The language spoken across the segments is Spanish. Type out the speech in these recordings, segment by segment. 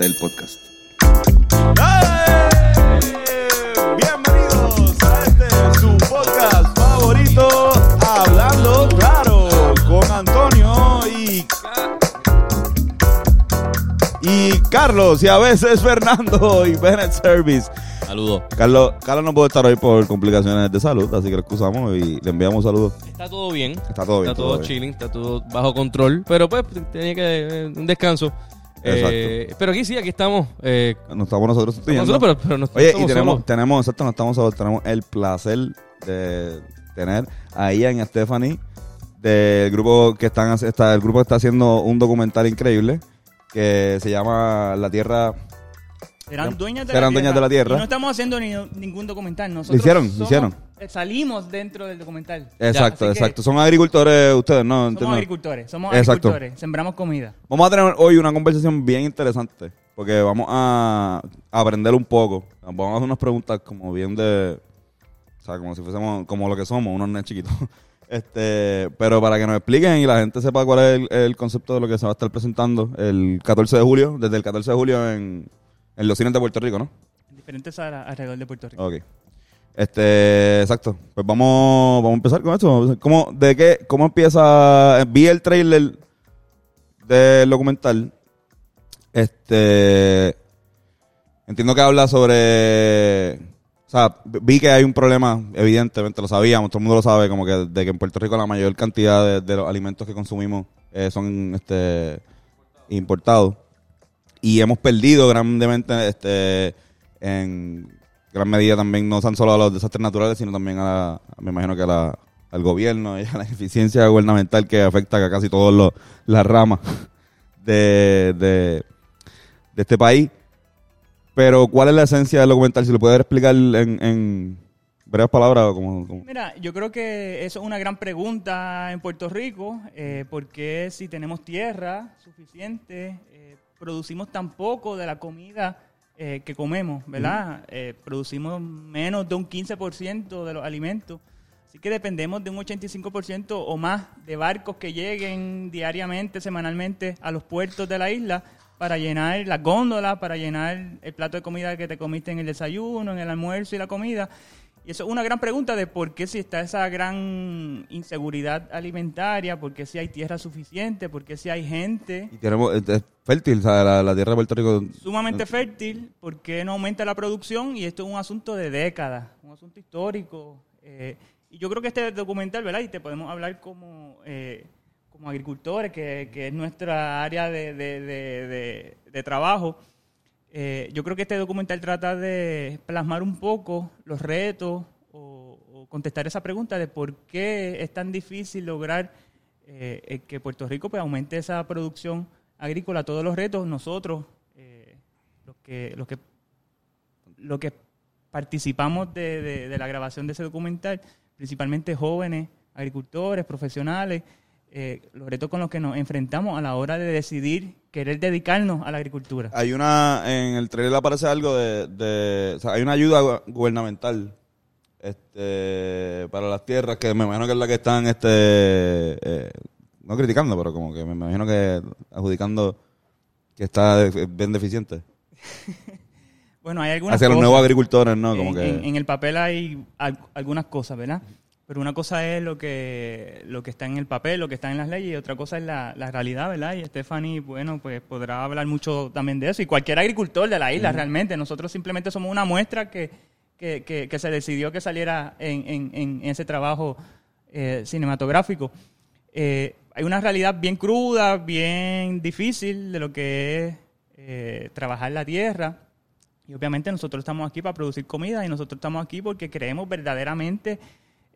en serio, este es el podcast. Bienvenidos a este su podcast favorito, Hablando Claro, con Antonio y y Carlos y a veces Fernando y Bennett Service. Saludos. Carlos, Carlos no puede estar hoy por complicaciones de salud, así que lo excusamos y le enviamos saludos. Está todo bien. Está todo bien, Está todo todo, bien. chilling, está todo bajo control. Pero pues tenía que eh, un descanso. Eh, pero aquí sí, aquí estamos. Eh, No estamos nosotros sustituyendo. nosotros, pero, pero no Oye, y tenemos, solos. tenemos, exacto, no estamos solos, tenemos el placer de tener a Ian y a Stephanie del grupo que están está, el grupo que está haciendo un documental increíble que se llama La Tierra. Serán dueñas de, Serán la, dueñas tierra. de la tierra. Y no estamos haciendo ni- ningún documental. Nosotros Lo hicieron, lo somos- hicieron. eh, Salimos dentro del documental. Exacto, así que exacto. Son agricultores ustedes, ¿no? Somos Entiendo. agricultores. Somos Exacto. agricultores. Sembramos comida. Vamos a tener hoy una conversación bien interesante porque vamos a aprender un poco. Vamos a hacer unas preguntas como bien de, o sea, como si fuésemos como lo que somos, unos nenes chiquitos. Este, pero para que nos expliquen y la gente sepa cuál es el, el concepto de lo que se va a estar presentando el 14 de julio, desde el 14 de julio en, en los cines de Puerto Rico, ¿no? En diferentes áreas alrededor de Puerto Rico. Ok. Este, exacto. Pues vamos, vamos a empezar con esto. ¿Cómo, de qué, cómo empieza? Vi el trailer del documental. Este, entiendo que habla sobre, o sea, vi que hay un problema, evidentemente lo sabíamos, todo el mundo lo sabe, como que de que en Puerto Rico la mayor cantidad de, de los alimentos que consumimos eh, son, este, importados y hemos perdido grandemente este en gran medida también no tan solo a los desastres naturales sino también a, la- me imagino que a la- al gobierno y a la eficiencia gubernamental que afecta a casi todas las ramas de, de, este país pero ¿cuál es la esencia del documental? si lo puedes explicar en, en breves palabras como, como- Mira, yo creo que eso es una gran pregunta en Puerto Rico, eh, porque si tenemos tierra suficiente, producimos tan poco de la comida eh, que comemos, ¿verdad? Eh, producimos menos de un 15% de los alimentos, así que dependemos de un 85% o más de barcos que lleguen diariamente, semanalmente a los puertos de la isla para llenar las góndolas, para llenar el plato de comida que te comiste en el desayuno, en el almuerzo y la comida. Y eso es una gran pregunta de por qué si está esa gran inseguridad alimentaria, por qué si hay tierra suficiente, por qué si hay gente y tenemos es- es fértil la, la tierra de Puerto Rico sumamente fértil, por qué no aumenta la producción y esto es un asunto de décadas, un asunto histórico. eh, y yo creo que este documental, ¿verdad? Y te podemos hablar como, eh, como agricultores, que, que es nuestra área de- de- de trabajo. Eh, yo creo que este documental trata de plasmar un poco los retos o, contestar esa pregunta de por qué es tan difícil lograr eh, eh, que Puerto Rico pues, aumente esa producción agrícola. Todos los retos, nosotros, eh, los, que, los, que, los que participamos de la grabación de ese documental, principalmente jóvenes, agricultores, profesionales, eh, los retos con los que nos enfrentamos a la hora de decidir querer dedicarnos a la agricultura. Hay una, en el trailer aparece algo de, de o sea, hay una ayuda gu- gubernamental este, para las tierras que me imagino que es la que están, este, eh, no criticando, pero como que me imagino que adjudicando que está bien deficiente. Bueno, hay algunas Hacia los nuevos agricultores, ¿no? Como en, que... en- en el papel hay al- algunas cosas, ¿verdad? Pero una cosa es lo que, lo que está en el papel, lo que está en las leyes, y otra cosa es la, la realidad, ¿verdad? Y Stephanie, bueno, pues podrá hablar mucho también de eso. Y cualquier agricultor de la isla, realmente. Nosotros simplemente somos una muestra que, que, que- que se decidió que saliera en, en- en ese trabajo eh, cinematográfico. Eh, hay una realidad bien cruda, bien difícil de lo que es eh, trabajar la tierra. Y obviamente nosotros estamos aquí para producir comida y nosotros estamos aquí porque creemos verdaderamente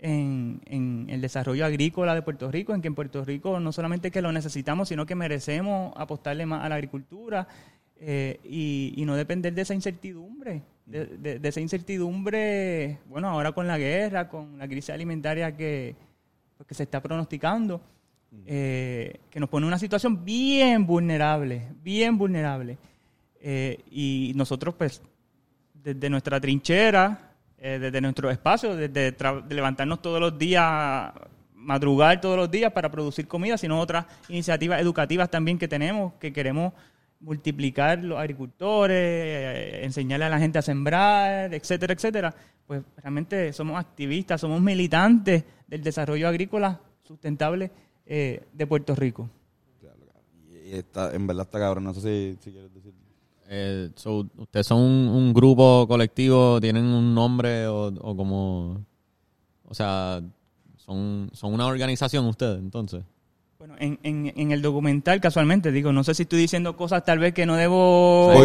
en, en el desarrollo agrícola de Puerto Rico, en que en Puerto Rico no solamente que lo necesitamos, sino que merecemos apostarle más a la agricultura eh, y, y no depender de esa incertidumbre, de, de- de esa incertidumbre, bueno, ahora con la guerra, con la crisis alimentaria que, pues, que se está pronosticando, eh, que nos pone en una situación bien vulnerable, bien vulnerable. Eh, y nosotros, pues, desde nuestra trinchera, eh, desde nuestro espacio, desde levantarnos todos los días madrugar todos los días para producir comida, sino otras iniciativas educativas también que tenemos, que queremos multiplicar los agricultores, eh, enseñarle a la gente a sembrar, etcétera, etcétera. Pues realmente somos activistas, somos militantes del desarrollo agrícola sustentable eh, de Puerto Rico. Está, en verdad está cabrón, no sé si, si quieres decir. Eh, so, ¿Ustedes son un, un grupo colectivo? ¿Tienen un nombre o, o como...? O sea, son, son una organización ustedes, entonces. Bueno, en, en, en el documental, casualmente, digo, no sé si estoy diciendo cosas tal vez que no debo...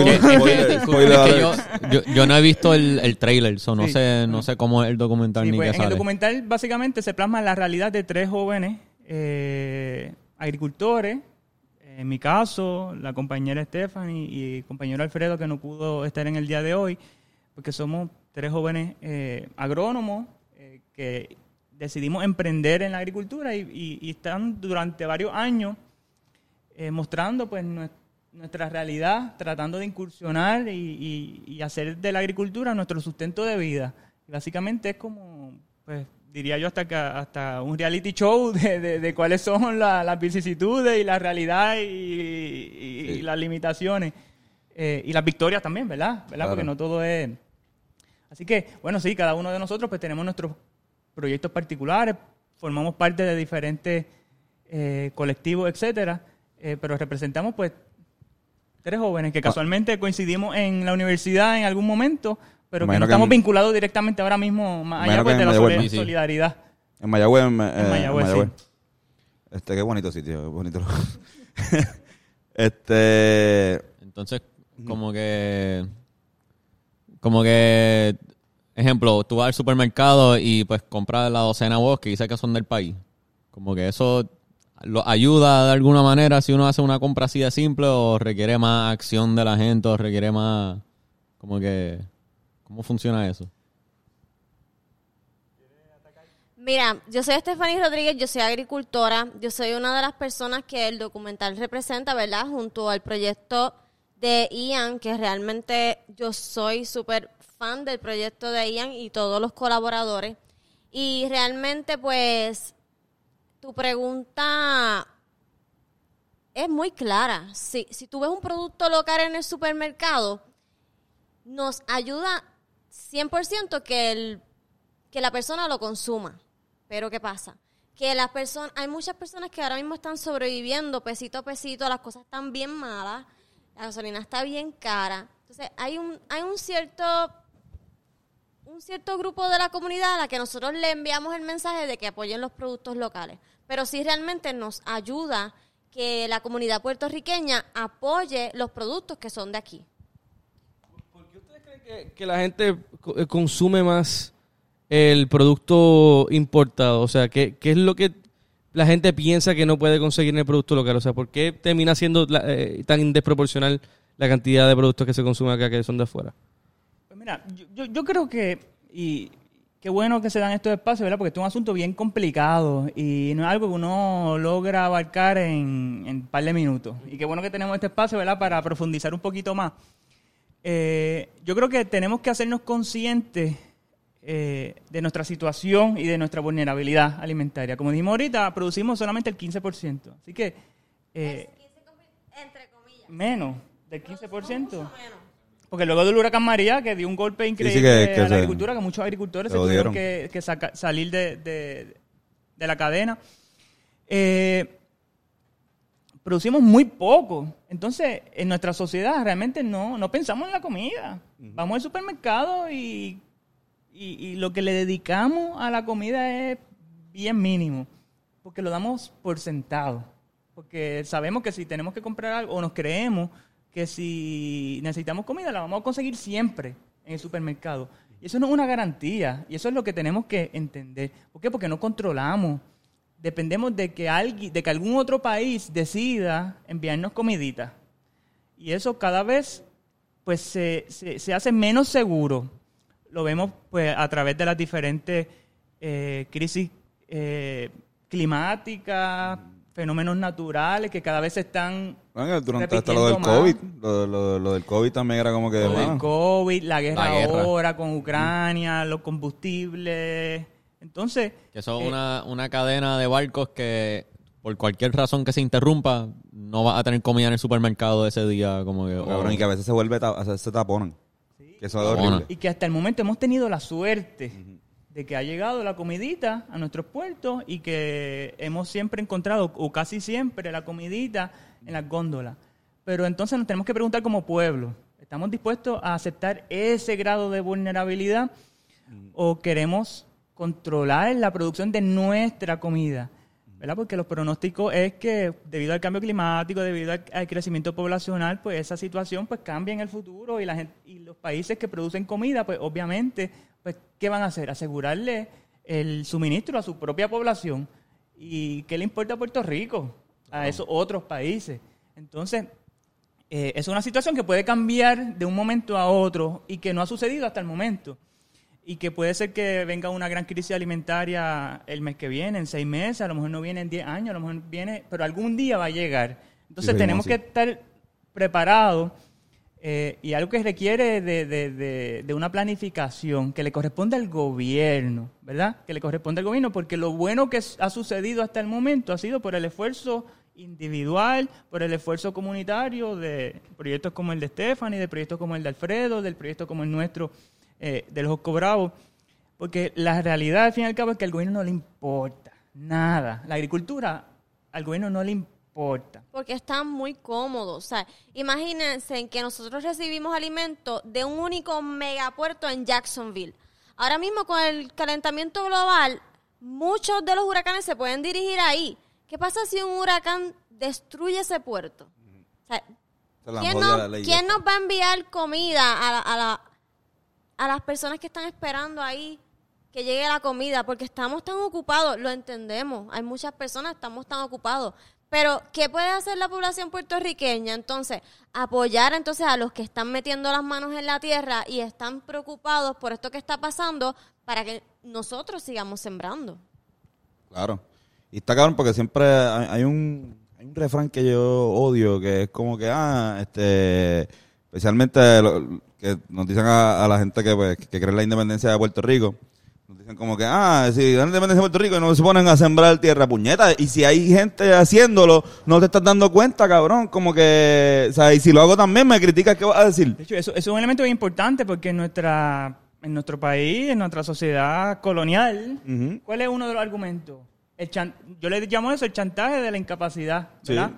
Yo, no he visto el, el trailer, so no Sí. sé no sé cómo es el documental Sí, ni pues, qué en el sale. documental básicamente se plasma la realidad de tres jóvenes eh, agricultores. En mi caso, la compañera Stephanie y el compañero Alfredo que no pudo estar en el día de hoy, porque somos tres jóvenes eh, agrónomos eh, que decidimos emprender en la agricultura y, y- y están durante varios años eh, mostrando pues nue- nuestra realidad, tratando de incursionar y, y- y hacer de la agricultura nuestro sustento de vida. Y básicamente es como, pues diría yo, hasta que, hasta un reality show de, de- de cuáles son la- las vicisitudes y la realidad y, y- y las limitaciones. Eh, y las victorias también, ¿verdad? ¿verdad? Claro. Porque no todo es... Así que, bueno, sí, cada uno de nosotros pues tenemos nuestros proyectos particulares, formamos parte de diferentes eh, colectivos, etcétera, eh, pero representamos pues tres jóvenes Ah. que casualmente coincidimos en la universidad en algún momento, pero que no que estamos en- vinculados directamente ahora mismo, más allá pues, de en la solidaridad. En Mayagüez. En, eh, en Mayagüez, Mayagüez. sí. Este, qué bonito sitio, qué bonito. este. Entonces, como que. Como que. Ejemplo, tú vas al supermercado y pues compras la docena huevos que dice que son del país. Como que eso lo ayuda de alguna manera si uno hace una compra así de simple o requiere más acción de la gente o requiere más. Como que. ¿Cómo funciona eso? Mira, yo soy Stephanie Rodríguez, yo soy agricultora, yo soy una de las personas que el documental representa, ¿verdad? Junto al proyecto de Ian, que realmente yo soy súper fan del proyecto de Ian y todos los colaboradores. Y realmente, pues, tu pregunta es muy clara. Si, si tú ves un producto local en el supermercado, nos ayuda 100% que, el, que la persona lo consuma. Pero ¿qué pasa? Que las personas, hay muchas personas que ahora mismo están sobreviviendo pesito a pesito, las cosas están bien malas, la gasolina está bien cara. Entonces, hay un, hay un cierto un cierto grupo de la comunidad a la que nosotros le enviamos el mensaje de que apoyen los productos locales. Pero sí realmente nos ayuda que la comunidad puertorriqueña apoye los productos que son de aquí. Que, que la gente eh, consume más el producto importado? O sea, ¿qué, qué es lo que la gente piensa que no puede conseguir en el producto local? O sea, ¿por qué termina siendo la- eh, tan desproporcional la cantidad de productos que se consumen acá que son de afuera? Pues mira, yo, yo, creo que, y qué bueno que se dan estos espacios, ¿verdad? Porque es un asunto bien complicado y no es algo que uno logra abarcar en, en un par de minutos. Y qué bueno que tenemos este espacio, ¿verdad? Para profundizar un poquito más. Eh, yo creo que tenemos que hacernos conscientes eh, de nuestra situación y de nuestra vulnerabilidad alimentaria. Como dijimos ahorita, producimos solamente el 15%. Así que eh, Entre comillas. menos del 15%. Porque luego del huracán María, que dio un golpe increíble que- que a la agricultura, que muchos agricultores se tuvieron que, que saca- salir de, de- de la cadena. Eh, producimos muy poco. Entonces, en nuestra sociedad realmente no, no pensamos en la comida. Vamos al supermercado y, y, y lo que le dedicamos a la comida es bien mínimo. Porque lo damos por sentado. Porque sabemos que si tenemos que comprar algo, o nos creemos que si necesitamos comida, la vamos a conseguir siempre en el supermercado. Y eso no es una garantía. Y eso es lo que tenemos que entender. ¿Por qué? Porque no controlamos. Dependemos de que, alguien, de que algún otro país decida enviarnos comidita. Y eso cada vez pues se, se, se hace menos seguro. Lo vemos pues a través de las diferentes eh, crisis eh, climáticas, fenómenos naturales que cada vez se están Bueno, durante hasta lo del Repitiendo COVID. Lo, lo- lo del COVID también era como que. Lo del mano, COVID, la guerra, La guerra. ahora con Ucrania, los combustibles, Entonces, Que eso es Eh, una, una cadena de barcos que por cualquier razón que se interrumpa, no vas a tener comida en el supermercado ese día. Como que, Cabrón, y que a veces se vuelve, ta- a veces se taponan. Que eso es horrible. y que hasta el momento hemos tenido la suerte de que ha llegado la comidita a nuestros puertos y que hemos siempre encontrado, o casi siempre, la comidita en las góndolas. Pero entonces nos tenemos que preguntar como pueblo, ¿estamos dispuestos a aceptar ese grado de vulnerabilidad o queremos controlar la producción de nuestra comida? ¿verdad? Porque los pronósticos es que debido al cambio climático, debido al, al crecimiento poblacional, pues esa situación pues cambia en el futuro y la gente, y los países que producen comida, pues obviamente, pues ¿qué van a hacer? Asegurarle el suministro a su propia población. ¿Y qué le importa a Puerto Rico? A esos otros países. Entonces, eh, es una situación que puede cambiar de un momento a otro y que no ha sucedido hasta el momento. Y que puede ser que venga una gran crisis alimentaria el mes que viene, en seis meses, a lo mejor no viene en diez años, a lo mejor viene, pero algún día va a llegar. Entonces tenemos que estar preparados eh, y algo que requiere de, de- de- de una planificación que le corresponde al gobierno, ¿verdad? Que le corresponde al gobierno, porque lo bueno que ha sucedido hasta el momento ha sido por el esfuerzo individual, por el esfuerzo comunitario de proyectos como el de Stephanie, de proyectos como el de Alfredo, del proyecto como el nuestro eh, de los Josco Bravo, porque la realidad al fin y al cabo es que al gobierno no le importa nada. La agricultura al gobierno no le importa. Porque están muy cómodos. O sea, imagínense en que nosotros recibimos alimentos de un único megapuerto en Jacksonville. Ahora mismo con el calentamiento global, muchos de los huracanes se pueden dirigir ahí. ¿Qué pasa si un huracán destruye ese puerto? O sea, ¿quién, nos, quién nos va a enviar comida a, la- a, la- a las personas que están esperando ahí que llegue la comida? Porque estamos tan ocupados, lo entendemos. Hay muchas personas, estamos tan ocupados. Pero, ¿qué puede hacer la población puertorriqueña? Entonces, apoyar entonces a los que están metiendo las manos en la tierra y están preocupados por esto que está pasando para que nosotros sigamos sembrando. Claro. Y está cabrón porque siempre hay, un hay un refrán que yo odio que es como que ah este especialmente lo- que nos dicen a, a la gente que pues, que cree en la independencia de Puerto Rico nos dicen como que ah si dan la independencia de Puerto Rico y no se ponen a sembrar tierra puñeta y si hay gente haciéndolo no te estás dando cuenta cabrón como que o sea y si lo hago también me criticas qué vas a decir De hecho, eso, eso es un elemento bien importante porque en nuestra en nuestro país, en nuestra sociedad colonial. ¿cuál es uno de los argumentos? El chan- yo le llamo eso el chantaje de la incapacidad, Sí. ¿verdad?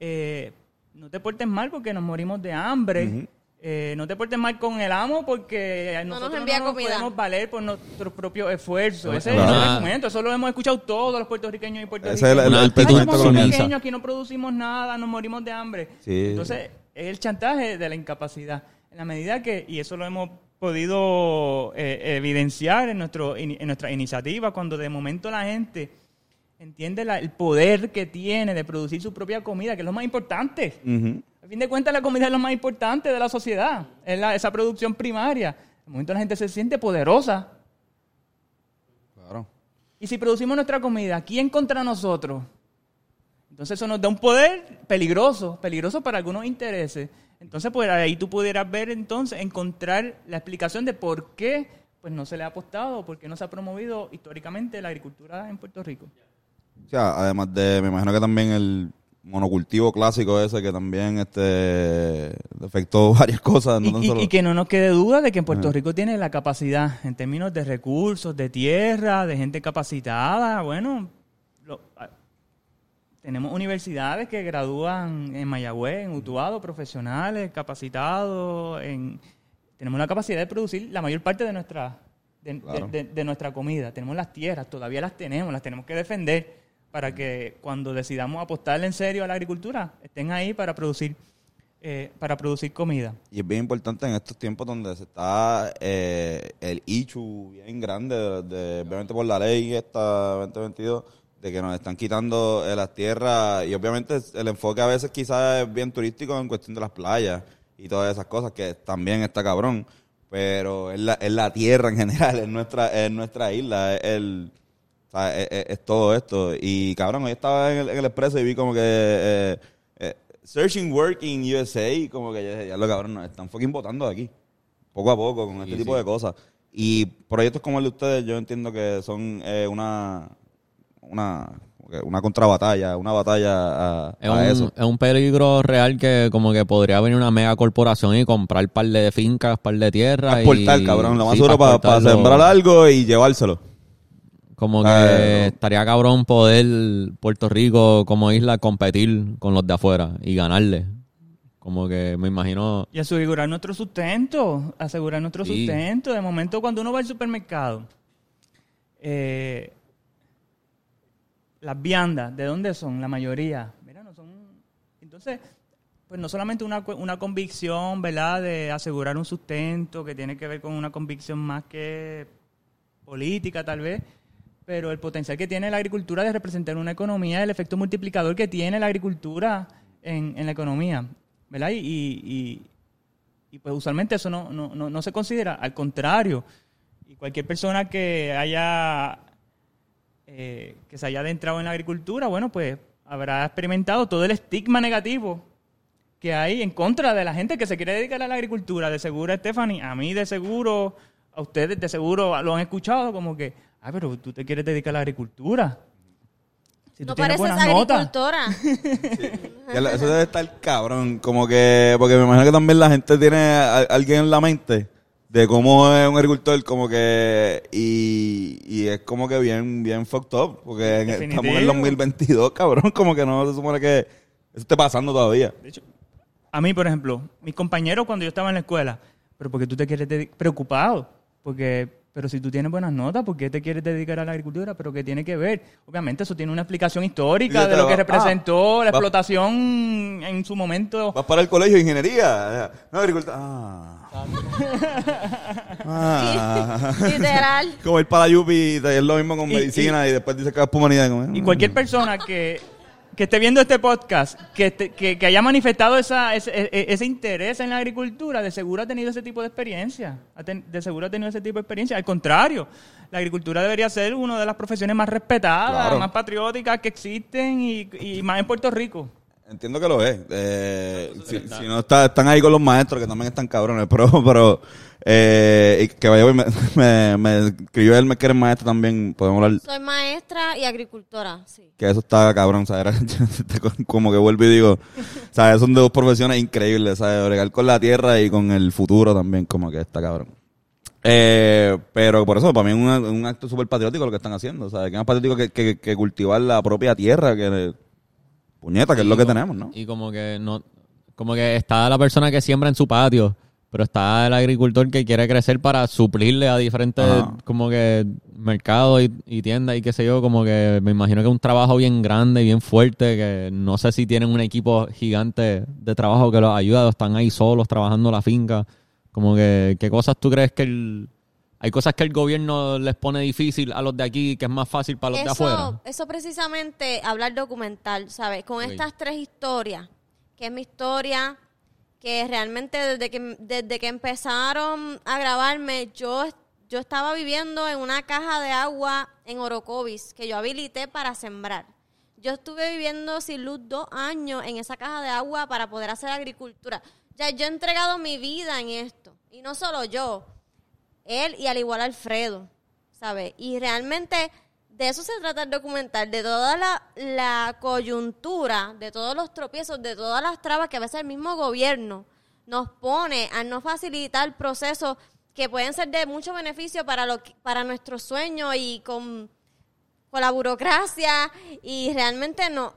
Eh, no te portes mal porque nos morimos de hambre. Eh, no te portes mal con el amo porque No nos nosotros envía no nos comida. podemos valer por nuestros propios esfuerzos. Ese Claro. es el argumento. Eso lo hemos escuchado todos los puertorriqueños y Ese puertorriqueños. es el- el- aquí no producimos nada, nos morimos de hambre. Sí. Entonces, es el chantaje de la incapacidad. En la medida que, y eso lo hemos podido eh, evidenciar en, nuestro, in- en nuestra iniciativa, cuando de momento la gente entiende la- el poder que tiene de producir su propia comida, que es lo más importante. Ujú. A fin de cuentas, la comida es lo más importante de la sociedad, es la- esa producción primaria. De momento la gente se siente poderosa. claro Y si producimos nuestra comida, ¿quién contra nosotros? Entonces eso nos da un poder peligroso, peligroso para algunos intereses. Entonces, pues ahí tú pudieras ver entonces, encontrar la explicación de por qué pues no se le ha apostado, por qué no se ha promovido históricamente la agricultura en Puerto Rico. O sea, además de, me imagino que también el monocultivo clásico ese que también este afectó varias cosas. No Y, tan y- solo- y que no nos quede duda de que en Puerto Rico tiene la capacidad en términos de recursos, de tierra, de gente capacitada. Bueno, lo- a- tenemos universidades que gradúan en Mayagüez, en Utuado, profesionales capacitados. En, tenemos la capacidad de producir la mayor parte de nuestra, de, de- Claro. de- de nuestra comida. Tenemos las tierras, todavía las tenemos, las tenemos que defender para que cuando decidamos apostarle en serio a la agricultura, estén ahí para producir, eh, para producir comida. Y es bien importante en estos tiempos donde se está eh, el ichu bien grande, de, obviamente por la ley esta 2022, de que nos están quitando eh, las tierras y obviamente el enfoque a veces quizás es bien turístico en cuestión de las playas y todas esas cosas que también está cabrón, pero es la, es la tierra en general, es nuestra, es nuestra isla, es el... o sea, es, es- es todo esto. Y cabrón, hoy estaba en el, en el expreso y vi como que eh, eh, Searching Work in USA, y como que ya, ya lo cabrón, nos están fucking votando de aquí. Poco a poco, con este tipo de cosas. Y proyectos como el de ustedes, yo entiendo que son eh, una, una, una contrabatalla, una batalla a, Es a un, eso. es un peligro real que como que podría venir una mega corporación y comprar un par de fincas, par de tierras. Transportar, y, cabrón. Lo más sí, seguro para transportarlo. sembrar algo y llevárselo. Como que estaría cabrón poder Puerto Rico como isla competir con los de afuera y ganarle. Como que me imagino... Y asegurar nuestro sustento, asegurar nuestro Sí. sustento. De momento, cuando uno va al supermercado, eh, las viandas, ¿de dónde son? La mayoría. Mira, no son... Entonces, pues no solamente una, una convicción, ¿verdad?, de asegurar un sustento, que tiene que ver con una convicción más que política, tal vez, pero el potencial que tiene la agricultura de representar una economía, el efecto multiplicador que tiene la agricultura en, en la economía, ¿verdad? Y, y- pues usualmente eso no, no, no, no se considera, al contrario, y cualquier persona que haya eh, que se haya adentrado en la agricultura, bueno, pues habrá experimentado todo el estigma negativo que hay en contra de la gente que se quiere dedicar a la agricultura. De seguro, Stephanie, a mí de seguro, a ustedes de seguro lo han escuchado como que, ah, pero tú te quieres dedicar a la agricultura. Si tú no pareces agricultora. Eso debe estar cabrón. Como que, porque me imagino que también la gente tiene a- alguien en la mente de cómo es un agricultor, como que, y, y es como que bien, bien fucked up. Porque Definitivo. estamos en el 2022, cabrón. Como que no se supone que eso esté pasando todavía. De hecho, a mí, por ejemplo, mis compañeros cuando yo estaba en la escuela, pero porque tú te quieres dedicar, preocupado, porque, pero si tú tienes buenas notas, ¿por qué te quieres dedicar a la agricultura? Pero ¿qué tiene que ver? Obviamente eso tiene una explicación histórica de lo que ah, representó la va- explotación en su momento. Vas para el colegio de ingeniería. No, agricultura. Ah. Ah. Literal. Como ir para la Yupi y es lo mismo con Y- medicina y, después dice que es humanidad. Y cualquier persona que, que esté viendo este podcast, que, que, que haya manifestado esa, ese, e- ese interés en la agricultura, de seguro ha tenido ese tipo de experiencia. De seguro ha tenido ese tipo de experiencia. Al contrario, la agricultura debería ser una de las profesiones más respetadas, Claro. más patrióticas que existen y, y más en Puerto Rico. Entiendo que lo es. Eh, si, si no está, están ahí con los maestros que también están cabrones, pero, pero eh, y que vaya, me, me, me escribió él, me quiere maestro también, podemos hablar, Soy maestra y agricultora, sí. que eso está cabrón, ¿sabes? Como que vuelvo y digo, ¿sabes? Son dos profesiones increíbles, ¿sabes? Bregar con la tierra y con el futuro también, como que está cabrón. Eh, pero por eso, para mí es un, un acto súper patriótico lo que están haciendo, ¿sabes? Que es más patriótico que, que, que cultivar la propia tierra, que puñeta, que es lo que tenemos, ¿no? Y como que no... Como que está la persona que siembra en su patio, pero está el agricultor que quiere crecer para suplirle a diferentes Ajá. como que mercados y, y tiendas y qué sé yo, como que me imagino que es un trabajo bien grande y bien fuerte, que no sé si tienen un equipo gigante de trabajo que los ayuda o están ahí solos trabajando la finca. Como que, ¿qué cosas tú crees que el... Hay cosas que el gobierno les pone difícil a los de aquí que es más fácil para los de afuera. Eso, eso precisamente, hablar documental, ¿sabes? Con estas tres historias, que es mi historia, que realmente desde que, desde que empezaron a grabarme, yo, yo estaba viviendo en una caja de agua en Orocovis, que yo habilité para sembrar. Yo estuve viviendo sin luz dos años en esa caja de agua para poder hacer agricultura. Ya yo he entregado mi vida en esto. Y no solo yo, él y al igual Alfredo, ¿sabes? Y realmente de eso se trata el documental, de toda la, coyuntura, de todos los tropiezos, de todas las trabas que a veces el mismo gobierno nos pone a no facilitar procesos que pueden ser de mucho beneficio para, lo, para nuestros sueños y con, con la burocracia y realmente no,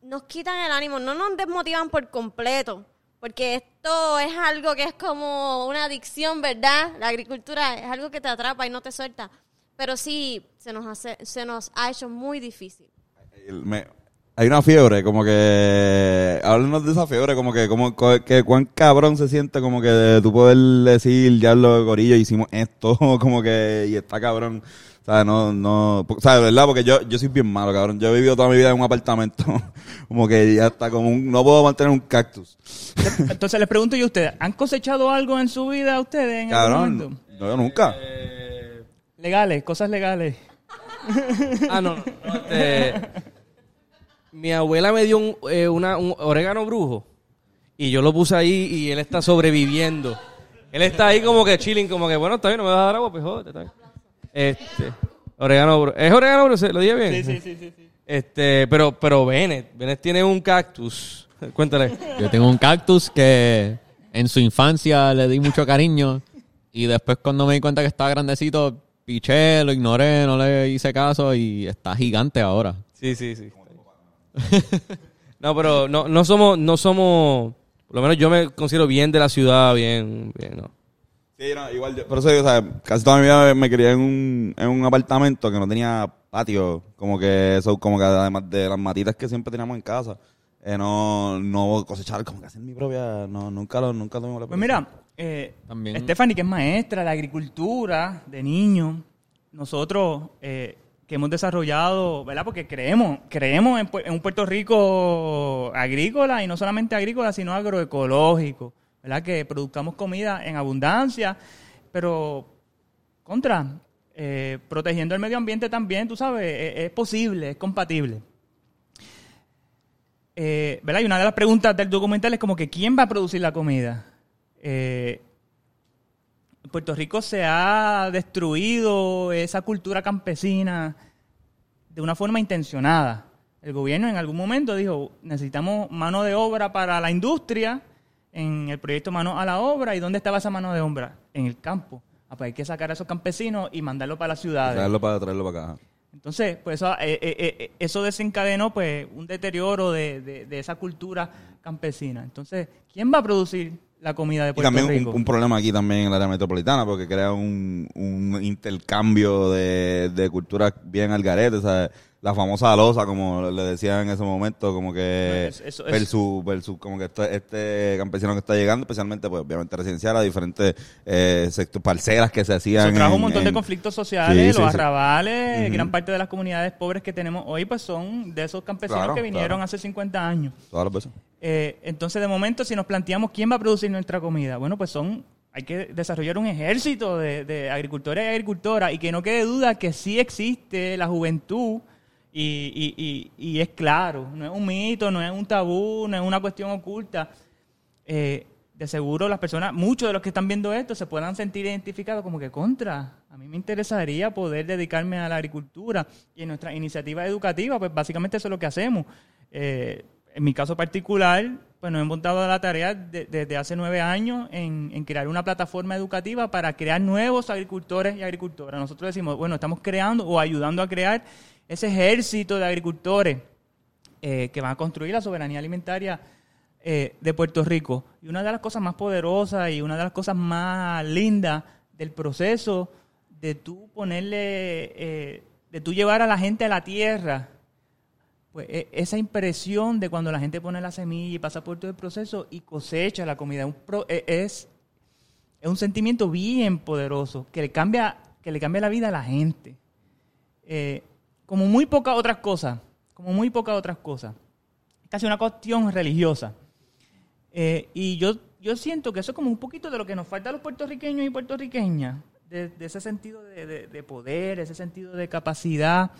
nos quitan el ánimo, no nos desmotivan por completo, porque esto es algo que es como una adicción, ¿verdad? La agricultura es algo que te atrapa y no te suelta, pero sí se nos, hace, se nos ha hecho muy difícil. Hay una fiebre, como que. Háblanos de esa fiebre, como que, como co- que cuán cabrón se siente, como que tú poder decir, ya lo gorillo, hicimos esto, como que, y está cabrón. O sea, no, no, o sea, de verdad, porque yo, yo soy bien malo, cabrón. Yo he vivido toda mi vida en un apartamento, como que ya está como un, no puedo mantener un cactus. Entonces les pregunto yo a ustedes, ¿han cosechado algo en su vida ustedes en algún Cabrón, momento? no, yo nunca. Legales, cosas legales. Ah, no. no, no, este, mi abuela me dio un, eh, una- un orégano brujo y yo lo puse ahí y él está sobreviviendo. Él está ahí como que chilling, como que, bueno, está bien, no me vas a dar agua, pues jódete, está bien. Este, orégano. ¿Es orégano, bro? ¿Se- ¿Lo dije bien? Sí, sí, sí, sí. sí. Este, pero, pero Bennett, Bennett tiene un cactus. Cuéntale. Yo tengo un cactus que en su infancia le di mucho cariño y después cuando me di cuenta que estaba grandecito, piché, lo ignoré, no le hice caso y está gigante ahora. Sí, sí, sí. no, pero no, no somos, no somos, por lo menos yo me considero bien de la ciudad, bien, bien, ¿no? Sí, no, igual yo, por eso digo, o sea, casi toda mi vida me crié en un, en un apartamento que no tenía patio, como que eso, como que además de las matitas que siempre teníamos en casa, eh, no, no cosechar, como que hacer mi propia, no, nunca lo, nunca tuvimos la Pues mira, eh, También- Stephanie, que es maestra de agricultura de niños, nosotros eh, que hemos desarrollado, ¿verdad? Porque creemos, creemos en un Puerto Rico agrícola y no solamente agrícola, sino agroecológico, ¿verdad? Que produzcamos comida en abundancia, pero contra, eh, protegiendo el medio ambiente también, tú sabes, es, es posible, es compatible. Eh, ¿verdad? Y una de las preguntas del documental es como que ¿quién va a producir la comida? Eh, Puerto Rico se ha destruido esa cultura campesina de una forma intencionada. El gobierno en algún momento dijo, necesitamos mano de obra para la industria, en el proyecto Mano a la Obra, ¿y dónde estaba esa mano de obra? En el campo. Ah, pues hay que sacar a esos campesinos y mandarlos para las ciudades. Traerlo para, traerlo para acá. Entonces, pues eso, eh, eh, eh, eso desencadenó pues un deterioro de, de- de esa cultura campesina. Entonces, ¿quién va a producir la comida de Y Puerto también un, Rico? un problema aquí también en el área metropolitana, porque crea un, un intercambio de, de culturas bien al garete, ¿sabes? La famosa losa, como le decían en ese momento, como que Eso- eso- versus, versus como que este, este campesino que está llegando, especialmente, pues obviamente residencial, a diferentes eh, sectores, parcelas que se hacían. Eso trajo un en- montón de conflictos sociales, Sí, los sí, arrabales, gran parte de las comunidades pobres que tenemos hoy pues son de esos campesinos Claro, que vinieron claro. hace 50 años. Eh, entonces, de momento, si nos planteamos quién va a producir nuestra comida, bueno, pues son, hay que desarrollar un ejército de, de agricultores y agricultoras y que no quede duda que sí existe la juventud y, y- y- y es claro, no es un mito, no es un tabú, no es una cuestión oculta. Eh, de seguro las personas, muchos de los que están viendo esto se puedan sentir identificados como que contra. A mí me interesaría poder dedicarme a la agricultura y en nuestra iniciativa educativa, pues básicamente eso es lo que hacemos. Eh, en mi caso particular, pues nos hemos dado la tarea de- desde hace nueve años en, en crear una plataforma educativa para crear nuevos agricultores y agricultoras. Nosotros decimos, bueno, estamos creando o ayudando a crear ese ejército de agricultores eh, que van a construir la soberanía alimentaria eh, de Puerto Rico. Y una de las cosas más poderosas y una de las cosas más lindas del proceso de tú ponerle, eh, de tú llevar a la gente a la tierra, pues e- esa impresión de cuando la gente pone la semilla y pasa por todo el proceso y cosecha la comida, e- es, es un sentimiento bien poderoso que le cambia, que le cambia la vida a la gente. Como muy pocas otras cosas, como muy pocas otras cosas. Casi una cuestión religiosa. Eh, y yo, yo siento que eso es como un poquito de lo que nos falta a los puertorriqueños y puertorriqueñas, de, ese sentido de, de- de poder, ese sentido de capacidad.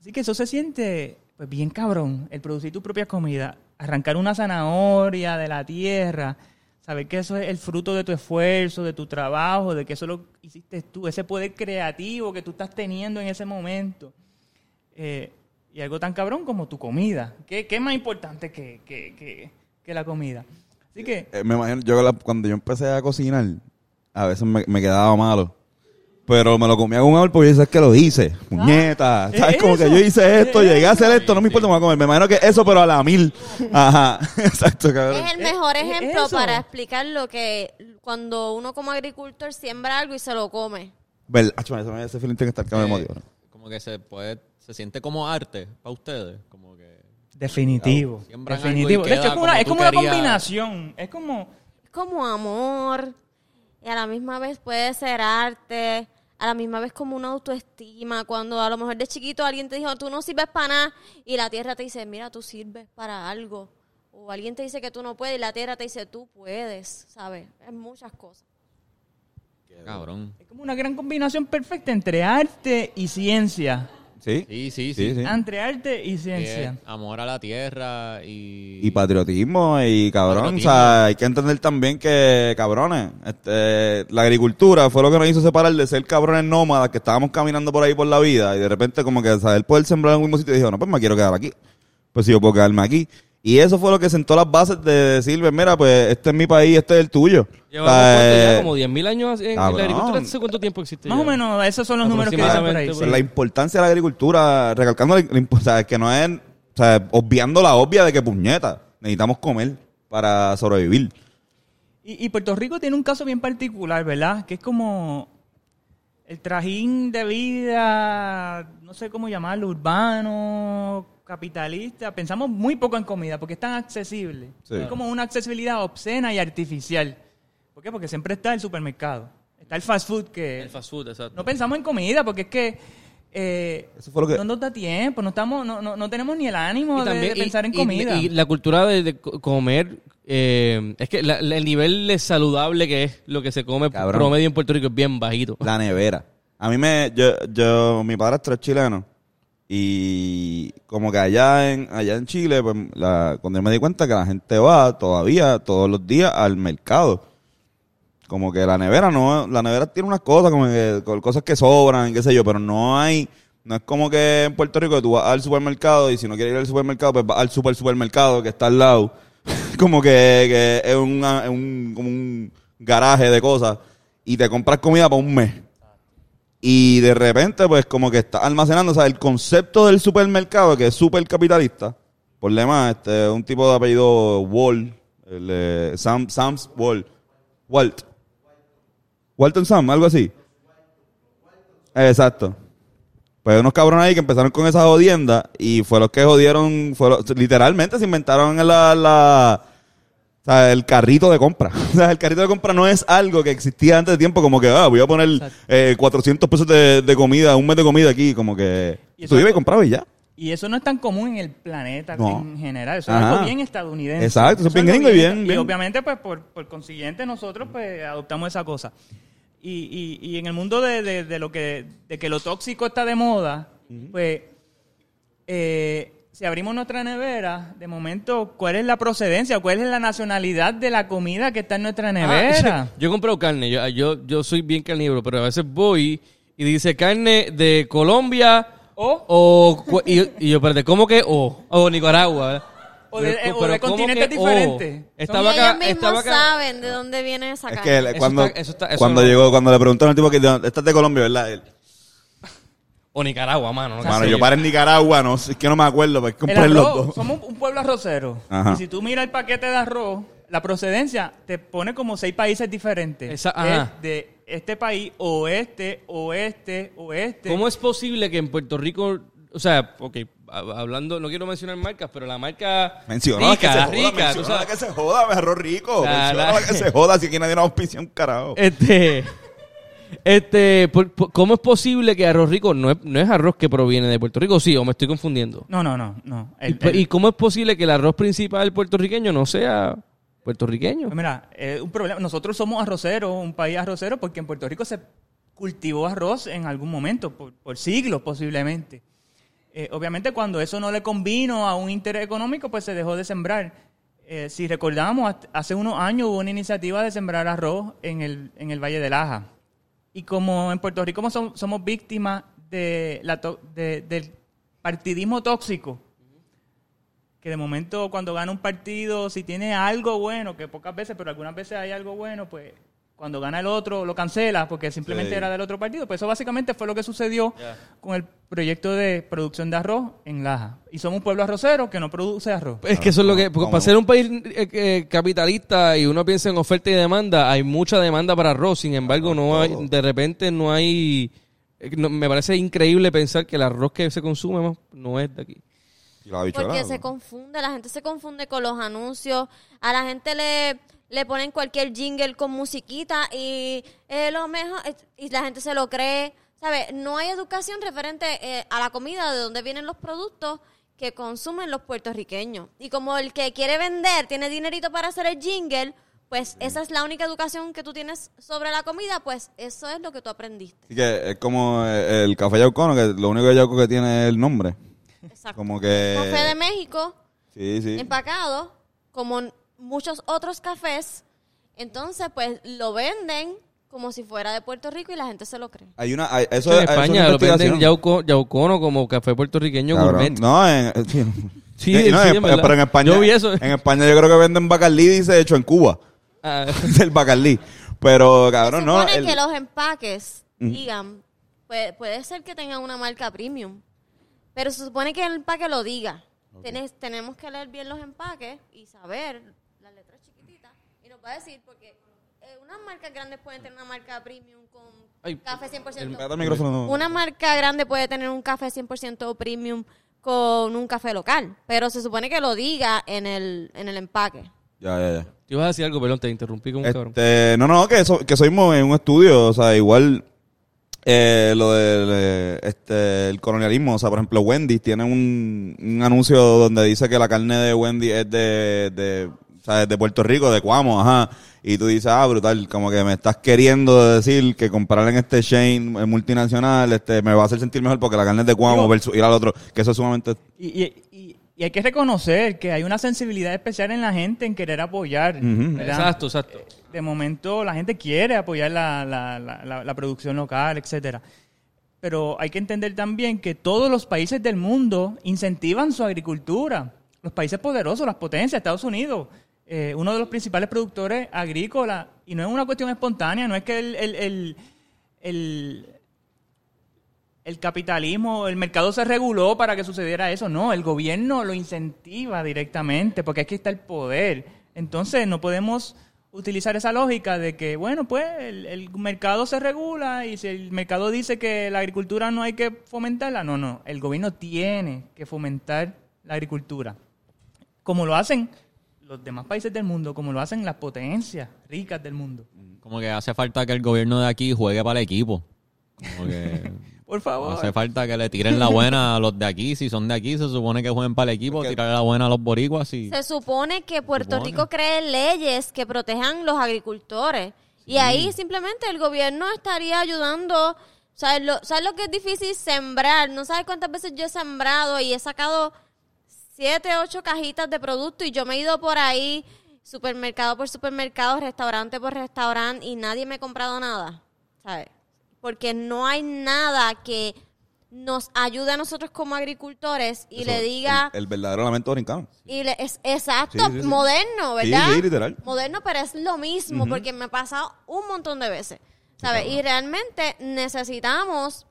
Así que eso se siente pues bien cabrón, el producir tu propia comida, arrancar una zanahoria de la tierra, saber que eso es el fruto de tu esfuerzo, de tu trabajo, de que eso lo hiciste tú, ese poder creativo que tú estás teniendo en ese momento. Eh, y algo tan cabrón como tu comida. ¿Qué, qué es más importante que, que- que- que la comida? Así que, Eh, me imagino, yo la- cuando yo empecé a cocinar, a veces me, me quedaba malo. Pero me lo comía con amor porque yo sé que lo hice. Puñeta. ¿es ¿Sabes? Como que yo hice esto, ¿Es llegué a hacer esto, no me importa, me voy a comer. Me imagino que eso, pero a la mil. Ajá. Exacto, cabrón. Es el mejor ¿Es- es ejemplo eso? para explicar lo que cuando uno como agricultor siembra algo y se lo come. Ver, acho, ese, feeling tiene que estar que me motiva. Como que se puede, se siente como arte para ustedes. Como que definitivo. Definitivo. De hecho, es como una, como es como una combinación. Es como... Es como amor y a la misma vez puede ser arte, a la misma vez como una autoestima. Cuando a lo mejor de chiquito alguien te dijo, tú no sirves para nada y la tierra te dice, mira, tú sirves para algo. O alguien te dice que tú no puedes y la tierra te dice, tú puedes, ¿sabes? Es muchas cosas. cabrón. Es como una gran combinación perfecta entre arte y ciencia. Sí. Sí, sí, Sí, sí. Entre arte y ciencia. amor a la tierra y... Y patriotismo y cabrón, Patriotismo. o sea, hay que entender también que, cabrones, este, la agricultura fue lo que nos hizo separar de ser cabrones nómadas que estábamos caminando por ahí por la vida y de repente como que saber poder sembrar en un mismo sitio y dijo, no, pues me quiero quedar aquí. Pues si yo puedo quedarme aquí. Y eso fue lo que sentó las bases de decir, pues, mira, pues este es mi país, este es el tuyo. Llevamos O sea, cuánto ya, eh, como 10.000 años en cabrón. la agricultura. ¿Hace cuánto tiempo existe? Más ya? o menos, esos son los números que dicen por ahí. Sí. la importancia de la agricultura, recalcando la, o sea, que no es, o sea, obviando la obvia de que puñeta, necesitamos comer para sobrevivir. Y, y Puerto Rico tiene un caso bien particular, ¿verdad? Que es como el trajín de vida, no sé cómo llamarlo, urbano, capitalista. Pensamos muy poco en comida porque es tan accesible. Sí. Es como una accesibilidad obscena y artificial. ¿Por qué? Porque siempre está el supermercado. Está el fast food que... El fast food, exacto. No pensamos en comida porque es que... eh, Eso fue lo que- No nos da tiempo, no, estamos, no, no, no tenemos ni el ánimo de- también- de, pensar y- en comida. Y, la cultura de, de co- comer, eh, es que la- la- el nivel de saludable que es lo que se come Cabrón. promedio en Puerto Rico es bien bajito. La nevera. A mí me, yo, yo, mi padrastro es chileno y como que allá en, allá en Chile, pues, la, cuando yo me di cuenta que la gente va todavía, todos los días al mercado. Como que la nevera no, la nevera tiene unas cosas, como que, cosas que sobran, qué sé yo, pero no hay, no es como que en Puerto Rico tú vas al supermercado y si no quieres ir al supermercado, pues vas al super supermercado que está al lado. como que, que es, una- es un, como un garaje de cosas y te compras comida para un mes. Y de repente, pues como que está almacenando, o sea, el concepto del supermercado, que es súper capitalista, por demás, este, un tipo de apellido Wall, el, eh, Sam, Sam's Wall, Walt, Walton Sam, algo así. Exacto. Pues unos cabrones ahí que empezaron con esa jodienda y fue los que jodieron, fue los- literalmente se inventaron la, la, o sea, el carrito de compra. O sea, el carrito de compra no es algo que existía antes de tiempo, como que, ah, voy a poner eh, 400 pesos de, de comida, un mes de comida aquí, como que Y tú ibas y comprabas y ya. Y eso no es tan común en el planeta No. en general. Eso es algo bien estadounidense. Exacto, eso es bien gringo y bien- Y bien- obviamente, pues, por, por consiguiente, nosotros, pues, adoptamos esa cosa. Y, y, y en el mundo de, de, de lo que, de que lo tóxico está de moda, pues, eh, si abrimos nuestra nevera, de momento, ¿cuál es la procedencia? ¿Cuál es la nacionalidad de la comida que está en nuestra nevera? Ah, yo he comprado carne, yo, yo, yo soy bien carnívoro, pero a veces voy y dice carne de Colombia O- o y, y yo, espérate, ¿cómo que o? O Nicaragua, ¿verdad? O de- Pero- o pero de ¿cómo continentes que o? diferentes. Estaba y acá, ellos mismos estaba acá. saben de dónde viene esa Es carne. que le- Eso cuando, está- eso está- eso cuando no- llegó, cuando le preguntaron al tipo que "¿De- esta es de Colombia, ¿verdad? Él, O Nicaragua, mano. no Mano, sé yo para en Nicaragua, no sé, es que no me acuerdo, pues El compré los dos. somos un pueblo arrocero. Ajá. Y si tú miras el paquete de arroz, la procedencia te pone como seis países diferentes. Esa- ajá. Es de este país, oeste, oeste, oeste. ¿Cómo es posible que en Puerto Rico, o sea, ok, hab- hablando, no quiero mencionar marcas, pero la marca Mencionó rica, que se joda, rica, tú mencionó sabes. que se joda, arroz rico. La- la- que se joda, si aquí nadie nos auspicia un carajo. Este, este, por- por- ¿cómo es posible que arroz rico no es, no es arroz que proviene de Puerto Rico? Sí, o me estoy confundiendo. No, no, no. no. ¿Y, El- y cómo es posible que el arroz principal puertorriqueño no sea puertorriqueño? pues mira, es un problema. Nosotros somos arroceros, un país arrocero, porque en Puerto Rico se cultivó arroz en algún momento, por, por siglos posiblemente. Eh, obviamente cuando eso no le convino a un interés económico, pues se dejó de sembrar. Eh, si recordamos, hace unos años hubo una iniciativa de sembrar arroz en el, en el Valle del Aja. Y como en Puerto Rico som- somos víctimas de- del partidismo tóxico, que de momento cuando gana un partido, si tiene algo bueno, que pocas veces, pero algunas veces hay algo bueno, pues cuando gana el otro lo cancela porque simplemente Sí. era del otro partido. Pues eso básicamente fue lo que sucedió con el proyecto de producción de arroz en Laja. Y somos un pueblo arrocero que no produce arroz. Es que eso es lo que, ¿Cómo? para ser un país eh, eh, capitalista y uno piensa en oferta y demanda, hay mucha demanda para arroz, sin embargo, no hay, de repente no hay, eh, no- me parece increíble pensar que el arroz que se consume no- no es de aquí. Porque se confunde, la gente se confunde con los anuncios, a la gente le, le ponen cualquier jingle con musiquita y eh, lo mejor, eh, y la gente se lo cree, ¿sabes? No hay educación referente eh, a la comida, de dónde vienen los productos que consumen los puertorriqueños. Y como el que quiere vender tiene dinerito para hacer el jingle, pues esa es la única educación que tú tienes sobre la comida, pues eso es lo que tú aprendiste. Así que es como el café yaucono, que lo único yauco que tiene es el nombre. Exacto. Como que... Café de México, Sí, sí. empacado, como muchos otros cafés, entonces pues lo venden como si fuera de Puerto Rico y la gente se lo cree. Hay una... hay- eso, en es- eso es España lo venden yauco, yaucono como café puertorriqueño Cabrón. gourmet. No, en, sí. Sí, Sí, no, sí, en- en verdad. pero en España, Yo vi eso. en España yo creo que venden Bacardí, dice, hecho en Cuba. Ah, el Bacardí. Pero, cabrón, se no. supone el- que los empaques digan, puede, puede ser que tengan una marca premium, pero se supone que el empaque lo diga. Tienes- tenemos que leer bien los empaques y saber y nos va a decir, porque eh, unas marcas grandes pueden tener una marca premium con Ay, café 100%. Pégate el micrófono. Una marca grande puede tener un café 100% premium con un café local, pero se supone que lo diga en el, en el empaque. Ya, ya, ya. Te ibas a decir algo, perdón, te interrumpí como un cabrón. Este, no, no, que, eso, que soimos en un estudio, o sea, igual eh, lo del eh, este, el colonialismo, o sea, por ejemplo, Wendy tiene un, un anuncio donde dice que la carne de Wendy es de, sea, es de Puerto Rico, de Cuamo, ajá, y tú dices, ah, brutal, como que me estás queriendo decir que comprar en este chain eh, multinacional este, me va a hacer sentir mejor porque la carne es de Cuamo Digo- versus ir al otro, que eso es sumamente... Y, y- y- y hay que reconocer que hay una sensibilidad especial en la gente en querer apoyar. Exacto, exacto. De momento la gente quiere apoyar la, la- la- la- la producción local, etcétera. Pero hay que entender también que todos los países del mundo incentivan su agricultura. Los países poderosos, las potencias, Estados Unidos, eh, uno de los principales productores agrícolas, y no es una cuestión espontánea, no es que el, el- el- el- capitalismo, el mercado se reguló para que sucediera eso. No, el gobierno lo incentiva directamente porque aquí está el poder. Entonces no podemos utilizar esa lógica de que, bueno, pues el, el mercado se regula y si el mercado dice que la agricultura no hay que fomentarla, no, no, el gobierno tiene que fomentar la agricultura. Como lo hacen los demás países del mundo, como lo hacen las potencias ricas del mundo. Como que hace falta que el gobierno de aquí juegue para el equipo. Como que Por favor. hace falta que le tiren la buena a los de aquí. Si son de aquí, se supone que jueguen para el equipo, tirar la buena a los boricuas y... Se supone que Puerto Supone. Rico cree leyes que protejan los agricultores. Y ahí simplemente el gobierno estaría ayudando. ¿Sabes lo, ¿Sabes lo que es difícil sembrar? No sabes cuántas veces yo he sembrado y he sacado siete, ocho cajitas de producto y yo me he ido por ahí, supermercado por supermercado, restaurante por restaurante y nadie me ha comprado nada. ¿Sabes? Porque no hay nada que nos ayude a nosotros como agricultores y eso, le diga... El, el verdadero lamento brincano. Y le- es exacto, Sí, sí, sí. moderno, ¿verdad? sí, literal. Moderno, pero es lo mismo porque me ha pasado un montón de veces, ¿sabes? Y realmente necesitamos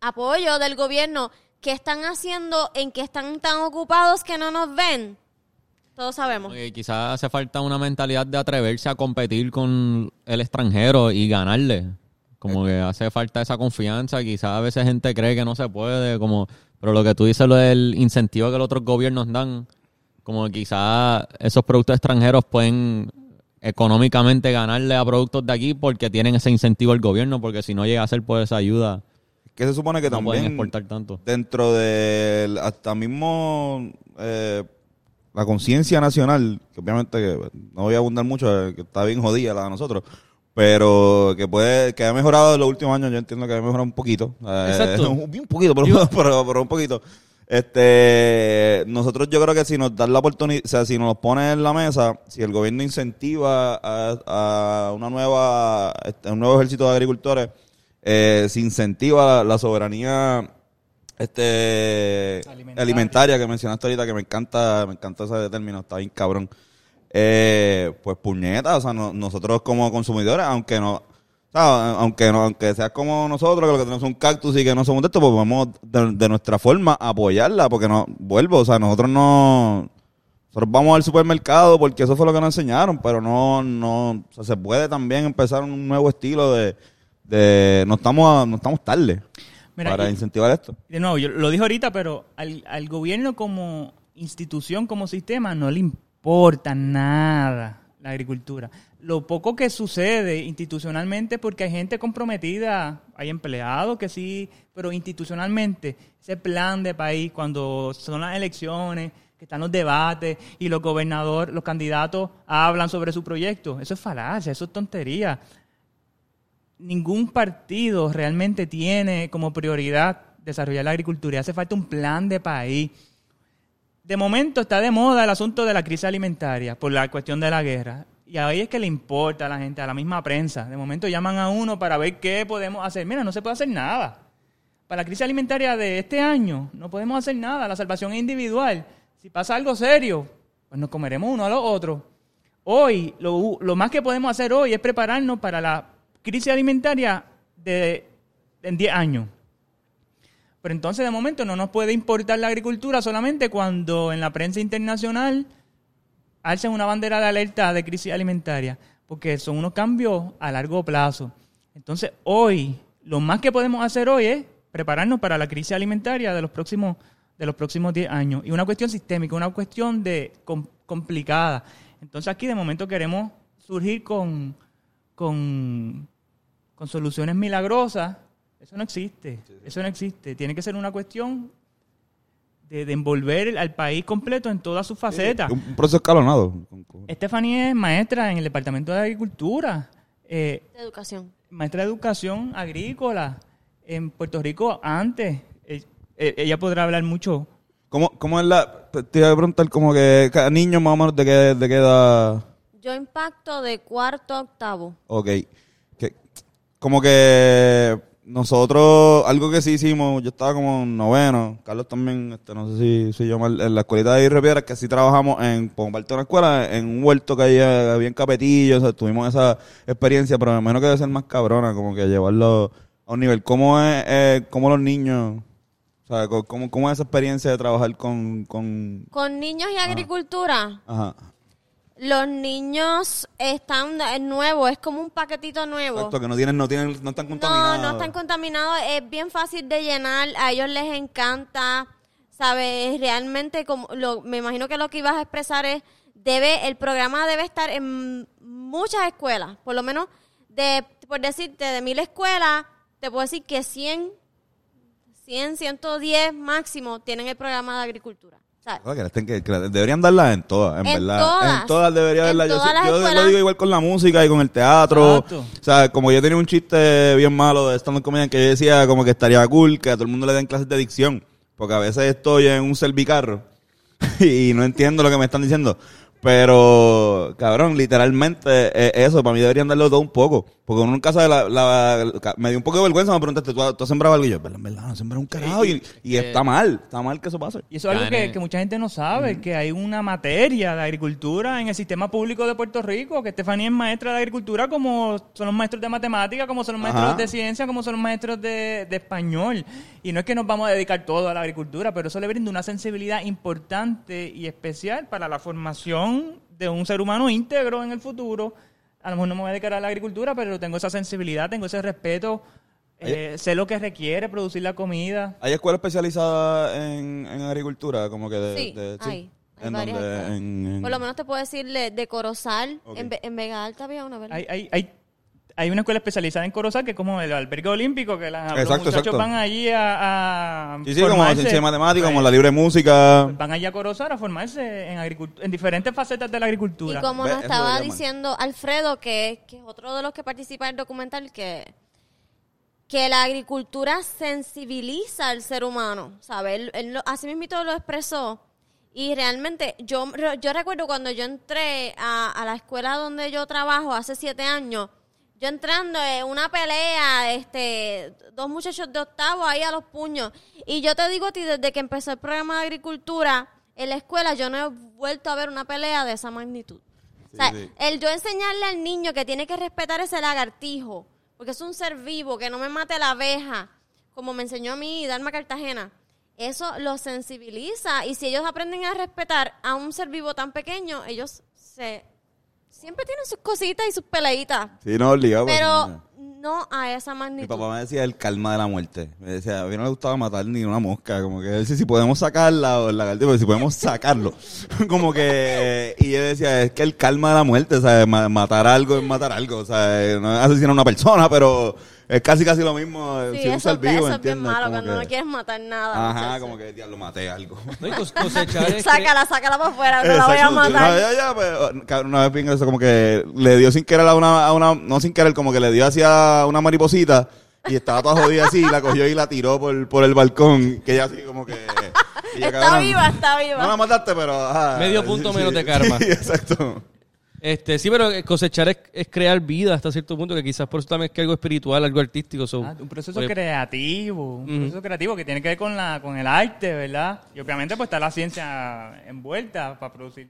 apoyo del gobierno. ¿Qué están haciendo? ¿En qué están tan ocupados que no nos ven? Todos sabemos. Porque quizás hace falta una mentalidad de atreverse a competir con el extranjero y ganarle. Como que hace falta esa confianza. Quizás a veces gente cree que no se puede, como, pero lo que tú dices, lo del incentivo que los otros gobiernos dan, como que quizás esos productos extranjeros pueden económicamente ganarle a productos de aquí porque tienen ese incentivo del gobierno, porque si no llega a ser por esa ayuda, Que se supone que no pueden también exportar tanto. dentro del hasta mismo eh, la conciencia nacional, que obviamente que no voy a abundar mucho, eh, que está bien jodida la de nosotros, pero que puede, que ha mejorado en los últimos años, yo entiendo que ha mejorado un poquito. Eh, Exacto. un, un poquito, pero, pero, pero un poquito. Este, nosotros yo creo que si nos dan la oportunidad, o sea, si nos los pone en la mesa, si el gobierno incentiva a, a una nueva, este, un nuevo ejército de agricultores, eh, se incentiva la, la soberanía este Alimentaria. alimentaria. que mencionaste ahorita que me encanta me encanta ese término está bien cabrón eh, pues puñeta o sea no- nosotros como consumidores aunque no aunque no aunque seas como nosotros que lo que tenemos un cactus y que no somos de esto pues vamos de, de nuestra forma a apoyarla porque no vuelvo o sea nosotros no nosotros vamos al supermercado porque eso fue lo que nos enseñaron, pero no, no, o sea, se puede también empezar un nuevo estilo de, de no estamos, no estamos tarde Mira, para y- incentivar esto. De nuevo, yo lo dije ahorita, pero al, al gobierno como institución, como sistema, no le importa nada la agricultura. Lo poco que sucede institucionalmente, porque hay gente comprometida, hay empleados que sí, pero institucionalmente, ese plan de país, cuando son las elecciones, que están los debates y los gobernadores, los candidatos hablan sobre su proyecto. Eso es falacia, eso es tontería. Ningún partido realmente tiene como prioridad desarrollar la agricultura. Hace falta un plan de país. De momento está de moda el asunto de la crisis alimentaria por la cuestión de la guerra. Y ahí es que le importa a la gente, a la misma prensa. De momento llaman a uno para ver qué podemos hacer. Mira, no se puede hacer nada. Para la crisis alimentaria de este año no podemos hacer nada. La salvación es individual. Si pasa algo serio, pues nos comeremos uno a los otros. Hoy, lo, lo más que podemos hacer hoy es prepararnos para la crisis alimentaria de, en 10 años. Pero entonces, de momento, no nos puede importar la agricultura solamente cuando en la prensa internacional alcen una bandera de alerta de crisis alimentaria, porque son unos cambios a largo plazo. Entonces, hoy, lo más que podemos hacer hoy es prepararnos para la crisis alimentaria de los próximos de los próximos 10 años. Y una cuestión sistémica, una cuestión de com- complicada. Entonces, aquí de momento queremos surgir con, con, con soluciones milagrosas. Eso no existe. Eso no existe. Tiene que ser una cuestión de, de envolver al país completo en todas sus facetas. Un un proceso escalonado. Stephanie es maestra en el Departamento de Agricultura, eh, De educación. maestra de Educación Agrícola en Puerto Rico antes. Eh, eh, ella podrá hablar mucho. ¿Cómo, ¿Cómo es la...? Te iba a preguntar como que... cada Niño más o menos de qué, de qué edad... Yo impacto de cuarto a octavo. Ok. Como que nosotros, algo que sí hicimos, yo estaba como en noveno, Carlos también, este, no sé si soy yo mal, en la escuelita de Riviera, que sí trabajamos en, por parte de una escuela, en un huerto que había, había en Capetillo, o sea, tuvimos esa experiencia, pero me imagino que debe ser más cabrona, como que llevarlo a un nivel. ¿Cómo es, eh, cómo los niños, o sea, cómo, cómo es esa experiencia de trabajar con, con, Con niños y agricultura, ajá, los niños están es nuevo, es como un paquetito nuevo. exacto, que no tienen, no tienen, no están No, contaminados? no están contaminados, es bien fácil de llenar, a ellos les encanta, ¿sabes? Realmente, como lo, me imagino que lo que ibas a expresar es, debe, el programa debe estar en muchas escuelas, por lo menos, de, por decirte, de mil escuelas, te puedo decir que 100, 100, 110 máximo tienen el programa de agricultura. Deberían darlas en todas, en, En verdad. todas. En todas debería En darlas. Yo, yo lo digo igual con la música y con el teatro. Exacto. O sea, como yo tenía un chiste bien malo de stand-up comedian que yo decía como que estaría cool que a todo el mundo le den clases de dicción. Porque a veces estoy en un servicarro y no entiendo lo que me están diciendo. Pero, cabrón, literalmente eh, eso, para mí deberían darlo todo un poco. Porque uno nunca sabe, la, la- me dio un poco de vergüenza, me preguntaste, ¿tú, has- tú has sembrado algo? Y yo, "Verdad, en verdad, no he sembrado un carajo. Y, y está mal, está mal que eso pase. Y eso es algo que, mucha gente no sabe, que hay una materia de agricultura en el sistema público de Puerto Rico, que Estefanía es maestra de agricultura como son los maestros de matemática, como son los maestros Ajá. de ciencia, como son los maestros de, de español. Y no es que nos vamos a dedicar todo a la agricultura, pero eso le brinda una sensibilidad importante y especial para la formación de un ser humano íntegro en el futuro. A lo mejor no me voy a dedicar a la agricultura, pero tengo esa sensibilidad, tengo ese respeto, eh, sé lo que requiere producir la comida. ¿Hay escuelas especializadas en, en agricultura? Como que de, Sí, de- hay. Hay ¿En en- Por lo menos te puedo decir de, de Corozal, en Vega Alta había una, ¿verdad? Hay, hay, hay, hay una escuela especializada en Corozal que es como el albergue olímpico, que la- los Exacto, muchachos exacto. van allí a, a Sí, sí, como la formarse. ciencia de matemática, como la libre música. Van allí a Corozal a formarse en, agricultura, en diferentes facetas de la agricultura. Y como Ve, nos estaba diciendo Alfredo, que, que es otro de los que participa en el documental, que, que la agricultura sensibiliza al ser humano, ¿sabes? Él, él lo- así mismo lo expresó. Y realmente, yo, yo recuerdo cuando yo entré a, a la escuela donde yo trabajo hace siete años, yo entrando en una pelea, este, dos muchachos de octavo ahí a los puños. Y yo te digo a ti, desde que empezó el programa de agricultura en la escuela, yo no he vuelto a ver una pelea de esa magnitud. o sea, sí. el yo enseñarle al niño que tiene que respetar ese lagartijo, porque es un ser vivo, que no me mate la abeja, como me enseñó a mí Dalma Cartagena, eso los sensibiliza. Y si ellos aprenden a respetar a un ser vivo tan pequeño, ellos se siempre tienen sus cositas y sus peleitas. Sí, no, obligado. Pero no a esa Mi magnitud. papá me decía el calma de la muerte. Me decía, a mí no le gustaba matar ni una mosca. Como que él, si, si podemos sacarla o el lagartijo, pero si podemos sacarlo. como que, y yo decía, es que el calma de la muerte, o sea, ma- matar algo es matar algo. O sea, no es asesinar a una persona, pero Es casi casi lo mismo. eh, Sí, si eso, ser vivo, eso es bien ¿entiendes? malo Como cuando que- no quieres matar nada. Ajá, muchacho. como que ya lo maté algo. No, y cos- cosechar es que- Sácala, sácala para afuera, no la voy a Exacto. matar. No, ya, ya, pues, cabrón, una vez vi eso como que le dio sin querer a una, a una, no sin querer, como que le dio hacia una mariposita y estaba toda jodida así y la cogió y la tiró por, por el balcón, que ella así como que... y yo, Está cabrón, viva, está viva. No la mataste, pero... ajá. Medio punto menos de karma. Sí, exacto. Este, sí, pero cosechar es, es crear vida hasta cierto punto, que quizás por eso también es que algo espiritual, algo artístico. so- Ah, un proceso pues, creativo, un proceso creativo que tiene que ver con la con el arte, ¿verdad? Y obviamente pues está la ciencia envuelta para producir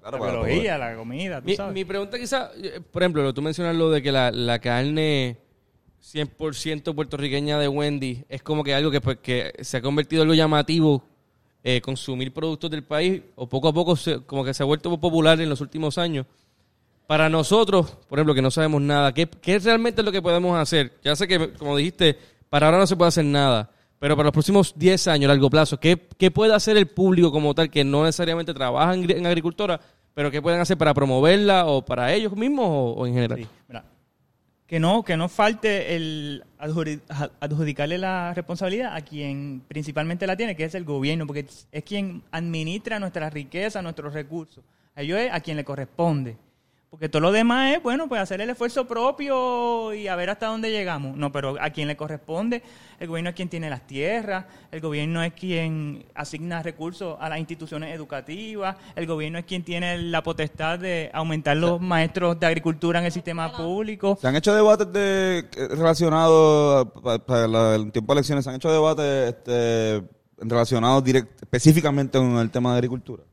Claro, la para biología, la comida, tú Mi, sabes. mi pregunta quizás, eh, por ejemplo, lo- tú mencionas lo de que la, la carne 100% puertorriqueña de Wendy es como que algo que, pues, que se ha convertido en lo llamativo eh, consumir productos del país o poco a poco se- como que se ha vuelto popular en los últimos años. Para nosotros, por ejemplo, que no sabemos nada, ¿qué, qué realmente es lo que podemos hacer? Ya sé que, como dijiste, para ahora no se puede hacer nada, pero para los próximos 10 años, largo plazo, ¿qué, qué puede hacer el público como tal que no necesariamente trabaja en, agricultura, pero qué pueden hacer para promoverla o para ellos mismos o, o en general? Sí, mira, que no que no falte el adjudicarle la responsabilidad a quien principalmente la tiene, que es el gobierno, porque es quien administra nuestra riqueza, nuestros recursos. A ellos es a quien le corresponde. Porque todo lo demás es, bueno, pues hacer el esfuerzo propio y a ver hasta dónde llegamos. No, pero a quien le corresponde, el gobierno es quien tiene las tierras, el gobierno es quien asigna recursos a las instituciones educativas, el gobierno es quien tiene la potestad de aumentar los maestros de agricultura en el sistema público. ¿Se han hecho debates de, eh, relacionados pa- para el tiempo de elecciones? ¿Se han hecho debates este, relacionados direct- específicamente con el tema de agricultura?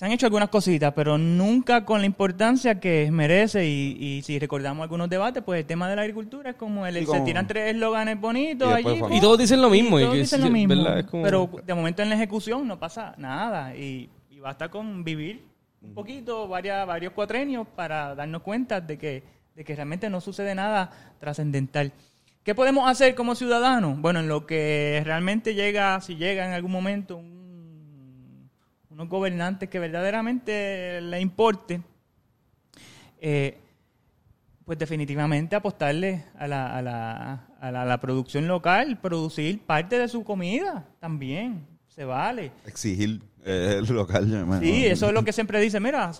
Se han hecho algunas cositas, pero nunca con la importancia que merece. Y, y si recordamos algunos debates, pues el tema de la agricultura es como el, Sí, se como- tiran tres eslóganes bonitos Y allí. pues, Y todos dicen lo mismo, y y todos que dicen lo mismo. como- Pero de momento en la ejecución no pasa nada. Y, y basta con vivir un poquito, varias, varios cuatrenios, para darnos cuenta de que, de que realmente no sucede nada trascendental. ¿Qué podemos hacer como ciudadanos? Bueno, en lo que realmente llega, si llega en algún momento un- unos gobernantes que verdaderamente le importe, eh, pues definitivamente apostarle a la, a, la, a la- a la producción local, producir parte de su comida también, se vale. Exigir eh, el local. me- Sí, eso es lo que siempre dice, mira,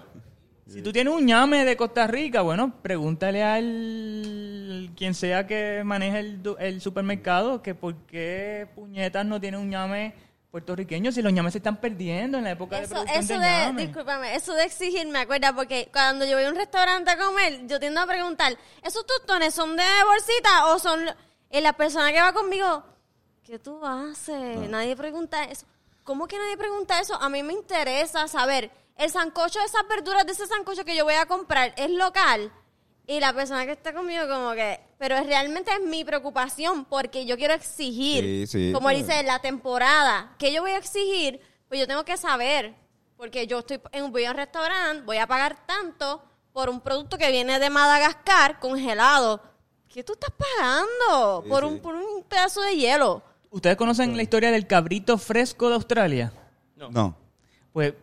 si tú tienes un ñame de Costa Rica, bueno, pregúntale al quien sea que maneje el, el supermercado que por qué puñetas no tiene un ñame puertorriqueño si los ñames se están perdiendo en la época de producción eso de, de, ñame. discúlpame, eso de exigir, me acuerda, porque cuando yo voy a un restaurante a comer, yo tiendo a preguntar, ¿esos tostones son de bolsita o son...? Y la persona que va conmigo, ¿qué tú haces? Nadie pregunta eso. ¿Cómo que nadie pregunta eso? A mí me interesa saber, el sancocho de esas verduras de ese sancocho que yo voy a comprar es local. Y la persona que está conmigo como que, pero realmente es mi preocupación porque yo quiero exigir, Sí, sí. como él dice, la temporada, que yo voy a exigir, pues yo tengo que saber, porque yo estoy en un, voy a un restaurante, voy a pagar tanto por un producto que viene de Madagascar congelado. ¿Qué tú estás pagando? Sí, por, sí. Un, por un pedazo de hielo. ¿Ustedes conocen la historia del cabrito fresco de Australia? No. Pues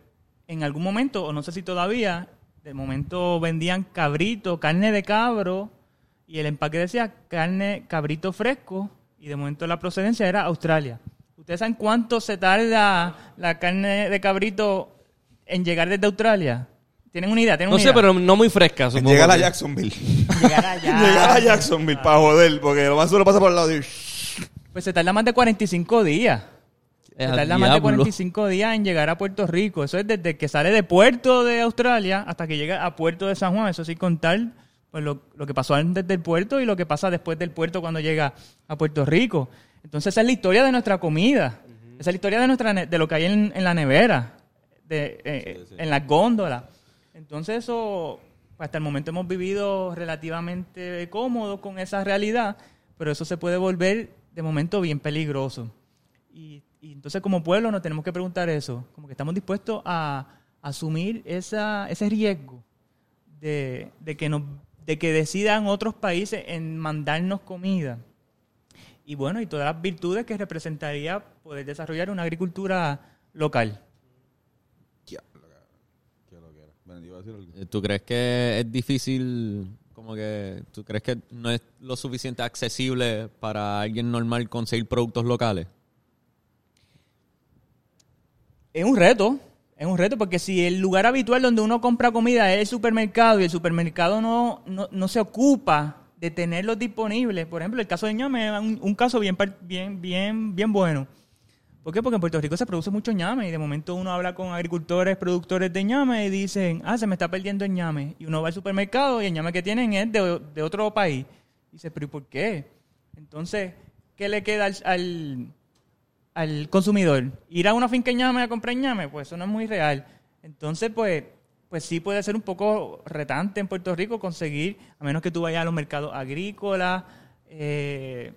en algún momento, o no sé si todavía, de momento vendían cabrito, carne de cabro, y el empaque decía carne cabrito fresco, y de momento la procedencia era Australia. ¿Ustedes saben cuánto se tarda la carne de cabrito en llegar desde Australia? ¿Tienen una idea? ¿Tienen No una sé, idea? pero no muy fresca, supongo. Llegar a Jacksonville. Llegar allá. Llegar a Jacksonville para joder, porque lo más solo pasa por el lado de... Pues se tarda más de 45 días. Eh, tarda más de diablo. 45 días en llegar a Puerto Rico. Eso es desde que sale de puerto de Australia hasta que llega a puerto de San Juan. Eso sin contar pues, lo, lo que pasó antes del puerto y lo que pasa después del puerto cuando llega a Puerto Rico. Entonces esa es la historia de nuestra comida. Esa es la historia de, nuestra, de lo que hay en, en la nevera, de, eh, en las góndolas. Entonces eso, pues, hasta el momento hemos vivido relativamente cómodos con esa realidad, pero eso se puede volver de momento bien peligroso. Y, y entonces como pueblo nos tenemos que preguntar eso, como que estamos dispuestos a asumir esa, ese riesgo de, de que nos, de que decidan otros países en mandarnos comida. Y bueno, y todas las virtudes que representaría poder desarrollar una agricultura local. Algo. ¿Tú crees que es difícil como Como que, ¿tú crees que no es lo suficiente accesible para alguien normal conseguir productos locales? Es un reto, es un reto porque si el lugar habitual donde uno compra comida es el supermercado y el supermercado no, no, no se ocupa de tenerlos disponibles, por ejemplo, el caso de ñame es un, caso bien, bien, bien, bien bueno. ¿Por qué? Porque en Puerto Rico se produce mucho ñame y de momento uno habla con agricultores, productores de ñame y dicen, ah, se me está perdiendo el ñame. Y uno va al supermercado y el ñame que tienen es de, de otro país. Y dice, pero ¿y por qué? Entonces, ¿qué le queda al, al, al consumidor? ¿Ir a una finca ñame a comprar ñame? Pues eso no es muy real. Entonces, pues, pues sí puede ser un poco retante en Puerto Rico conseguir, a menos que tú vayas a los mercados agrícolas, eh,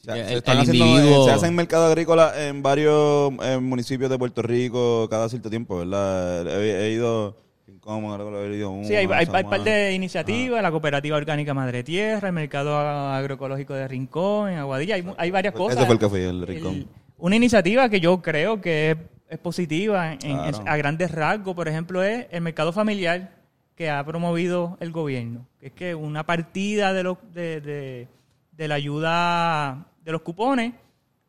O sea, El- se, están el haciendo- individuo- se hacen mercado agrícola en varios eh, municipios de Puerto Rico cada cierto tiempo, ¿verdad? He, he ido incómodo, he ido uno, Sí, hay, hay, hay parte de iniciativas, la Cooperativa Orgánica Madre Tierra, el Mercado Agroecológico de Rincón, en Aguadilla, hay, hay varias cosas. Ese fue el que fui, el Rincón. Una iniciativa que yo creo que es, es positiva en- a grandes rasgos, por ejemplo, es el mercado familiar que ha promovido el gobierno. Que es que una partida de, los, de, de- de la ayuda de los cupones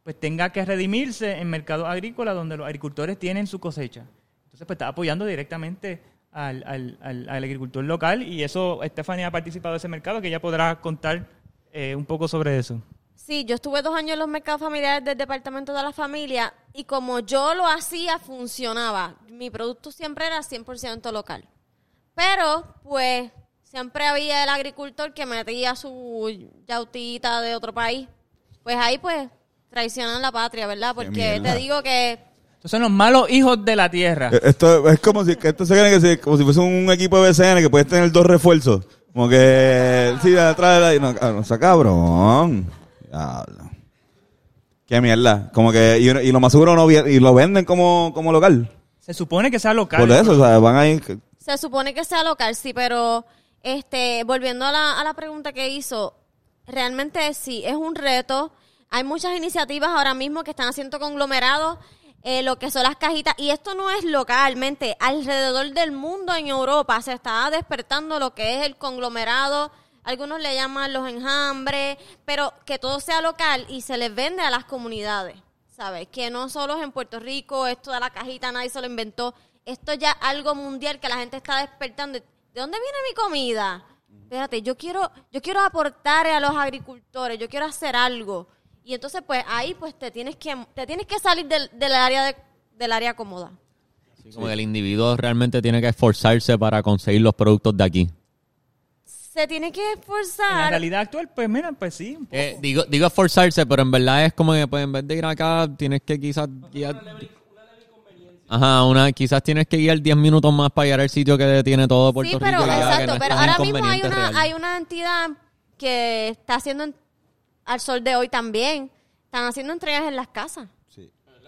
pues tenga que redimirse en mercados agrícolas donde los agricultores tienen su cosecha. Entonces, pues está apoyando directamente al, al- al- al agricultor local y eso, Stephanie ha participado de ese mercado, que ella podrá contar eh, un poco sobre eso. Sí, yo estuve dos años en los mercados familiares del Departamento de la Familia y como yo lo hacía, funcionaba. Mi producto siempre era 100% local. Pero, pues, siempre había el agricultor que metía su yautita de otro país. Pues ahí, pues, traicionan la patria, ¿verdad? Porque te digo que Estos son los malos hijos de la tierra. Eh, Esto es como si, esto se cree que si, como si fuese un equipo de BCN que puedes tener dos refuerzos. Como que, sí, de atrás de la, no, cabrón, o sea, cabrón. Diablo. Qué mierda. Como que, y, y lo más seguro no, y lo venden como, como local. Se supone que sea local. Por eso, o sea, van ahí. que- Se supone que sea local, sí, pero este, volviendo a la, a la pregunta que hizo, realmente sí, es un reto. Hay muchas iniciativas ahora mismo que están haciendo conglomerados, eh, lo que son las cajitas, y esto no es localmente, alrededor del mundo en Europa se está despertando lo que es el conglomerado, algunos le llaman los enjambres, pero que todo sea local y se les vende a las comunidades. ¿sabes? Que no solo es en Puerto Rico, esto de la cajita nadie se lo inventó. Esto ya algo mundial que la gente está despertando. ¿De dónde viene mi comida? Espérate, yo quiero, yo quiero aportar a los agricultores, yo quiero hacer algo. Y entonces, pues ahí pues te tienes que, te tienes que salir del, del área de- del área cómoda. Como el individuo realmente tiene que esforzarse para conseguir los productos de aquí. Se tiene que En la esforzar. realidad actual, pues mira, pues sí. un poco. Eh, digo, digo esforzarse, pero en verdad es como que pues, en vez de ir acá, tienes que quizás guiar... Ajá, una, quizás tienes que guiar 10 minutos más para llegar al sitio que tiene todo Puerto Sí, pero Rico. que exacto, no pero ahora mismo hay una, real. hay una entidad que está haciendo en- al sol de hoy también. Están haciendo entregas en las casas.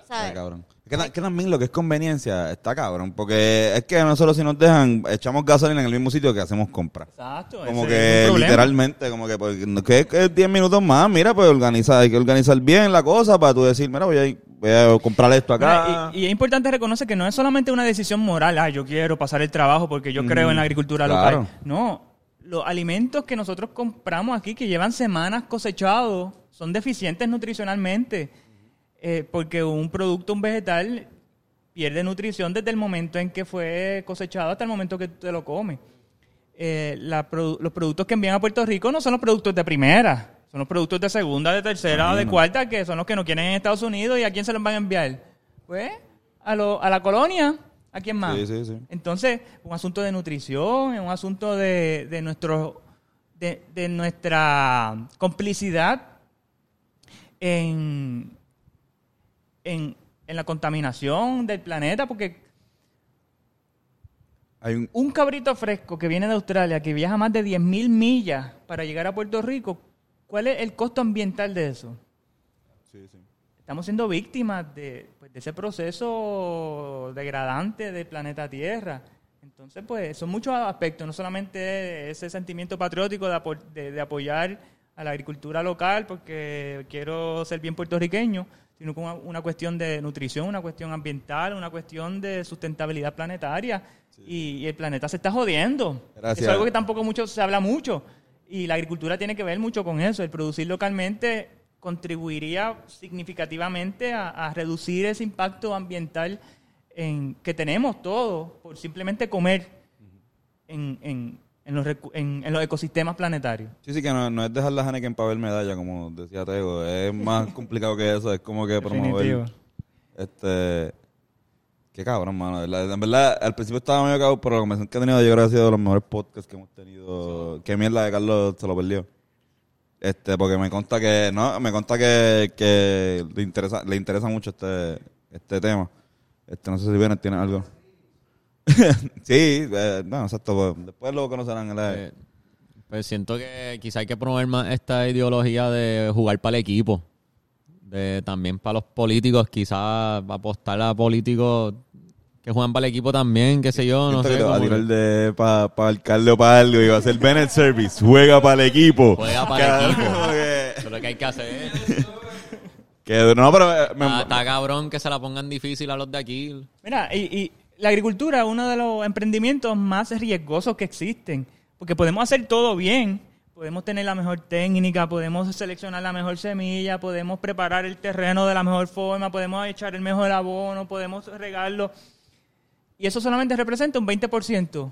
¿Sabes? Está cabrón. Es que, ta- que también lo que es conveniencia está cabrón. Porque es que nosotros si nos dejan, echamos gasolina en el mismo sitio que hacemos compra. Exacto. Como ese que es un problema. literalmente, como que, pues, no- que que 10 minutos más, mira, pues organiza, hay que organizar bien la cosa para tú decir, mira, voy a, ir- voy a comprar esto acá. Mira, y, y es importante reconocer que no es solamente una decisión moral, ah, yo quiero pasar el trabajo porque yo creo en la agricultura claro. local. No, los alimentos que nosotros compramos aquí, que llevan semanas cosechados, son deficientes nutricionalmente. Eh, porque un producto, un vegetal, pierde nutrición desde el momento en que fue cosechado hasta el momento que te lo comes. Eh, la los productos que envían a Puerto Rico no son los productos de primera, son los productos de segunda, de tercera o de cuarta, que son los que no quieren en Estados Unidos. ¿Y a quién se los van a enviar? Pues a, lo- a la colonia. ¿A quién más? Sí, sí, sí. Entonces, un asunto de nutrición, es un asunto de, de nuestro de, de nuestra complicidad en, en, en la contaminación del planeta, porque Hay un, un cabrito fresco que viene de Australia, que viaja más de 10.000 millas para llegar a Puerto Rico, ¿cuál es el costo ambiental de eso? Estamos siendo víctimas de, pues, de ese proceso degradante del planeta Tierra. Entonces, pues, son muchos aspectos, no solamente ese sentimiento patriótico de, apo- de- de apoyar a la agricultura local porque quiero ser bien puertorriqueño, sino con una, cuestión de nutrición, una cuestión ambiental, una cuestión de sustentabilidad planetaria. Y, y el planeta se está jodiendo. Gracias. Eso es algo que tampoco mucho se habla mucho. Y la agricultura tiene que ver mucho con eso. El producir localmente contribuiría significativamente a, a reducir ese impacto ambiental en, que tenemos todos por simplemente comer en, en- en los, recu- en- en los ecosistemas planetarios. Sí, sí, que no, no es dejar la Heineken para ver medalla, como decía Tego. Es más complicado que eso. Es como que Definitivo. promover. Este. Qué cabrón, mano. En verdad, al principio estaba medio cabrón, pero la conversación que he tenido, yo creo que ha sido de los mejores podcasts que hemos tenido. Qué mierda de Carlos se lo perdió. Este, porque me consta que, no, me consta que, que le interesa, le interesa mucho este, este tema. Este, no sé si viene, tiene algo. sí, eh, no, exacto. pues, después lo conocerán. ¿verdad? Eh, pues siento que quizá hay que promover más esta ideología de jugar para el equipo. De, también para los políticos, quizás apostar a políticos que juegan para el equipo también, qué sé yo, no sé. te va a tirar de para alcalde o para algo y va a ser Bennett Service. Juega para el equipo. Juega para el equipo. que- Eso es lo que hay que hacer. que- no, pero eh, me- Está, está cabrón que se la pongan difícil a los de aquí. Mira, y, y la agricultura es uno de los emprendimientos más riesgosos que existen, porque podemos hacer todo bien, podemos tener la mejor técnica, podemos seleccionar la mejor semilla, podemos preparar el terreno de la mejor forma, podemos echar el mejor abono, podemos regarlo, y eso solamente representa un 20%.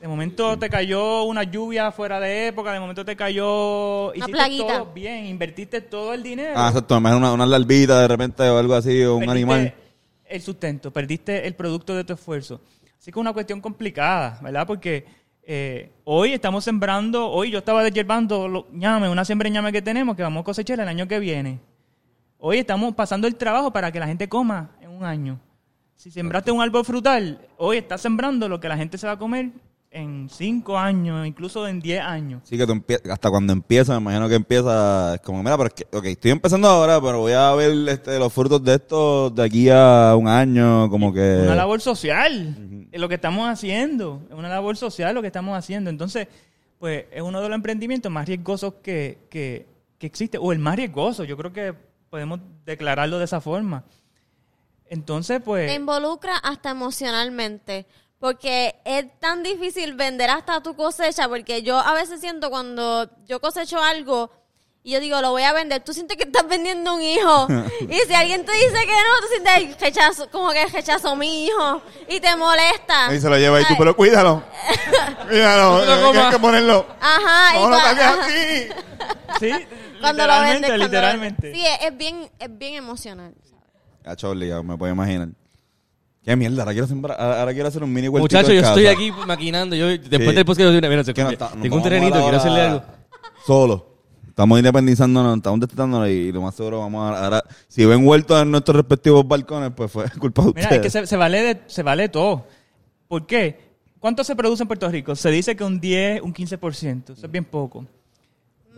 De momento te cayó una lluvia fuera de época, de momento te cayó... hiciste plaguita. todo bien, invertiste todo el dinero. Ah, exacto. Una, una larvita de repente o algo así, o un animal. El sustento, perdiste el producto de tu esfuerzo. Así que es una cuestión complicada, ¿verdad? Porque eh, hoy estamos sembrando, hoy yo estaba deshierbando los ñame, una siembra de ñame que tenemos que vamos a cosechar el año que viene. Hoy estamos pasando el trabajo para que la gente coma en un año. Si sembraste un árbol frutal, hoy estás sembrando lo que la gente se va a comer en cinco años, incluso en 10 años. Sí, que tú hasta cuando empieza, me imagino que empieza, es como, mira, pero es que, ok, estoy empezando ahora, pero voy a ver este, los frutos de esto de aquí a un año, como que... Una labor social, es lo que estamos haciendo, es una labor social lo que estamos haciendo. Entonces, pues es uno de los emprendimientos más riesgosos que, que, que existe, o el más riesgoso, yo creo que podemos declararlo de esa forma. Entonces, Te pues, involucra hasta emocionalmente. Porque es tan difícil vender hasta tu cosecha. Porque yo a veces siento cuando yo cosecho algo y yo digo, lo voy a vender, tú sientes que estás vendiendo un hijo. y si alguien te dice que no, tú sientes "Ay, rechazo, como que rechazo mi hijo. Y te molesta. Y se lo lleva y tú, pero cuídalo. Cuídalo, No tienes que ponerlo. Ajá. y No ajá. aquí. sí, Cuando lo literalmente, vendes, cuando lo- literalmente. Sí, es, es bien, es bien emocional. ¿sabes? A Chorli, ya me puedo imaginar. Qué mierda, ahora quiero, sembrar, ahora ahora quiero hacer un mini huertito Muchachos, yo casa. estoy aquí maquinando. Yo, después Sí. del podcast, yo, mira, se- no está- tengo un terrenito, quiero hacerle algo. Solo. Estamos independizándonos, estamos destitándonos y lo más seguro vamos a... Ahora, si ven vueltos en nuestros respectivos balcones, pues fue culpa de Mira, ustedes. es que se, se vale de, se vale todo. ¿Por qué? ¿Cuánto se produce en Puerto Rico? Se dice que un 10, un 15%. Eso es bien poco.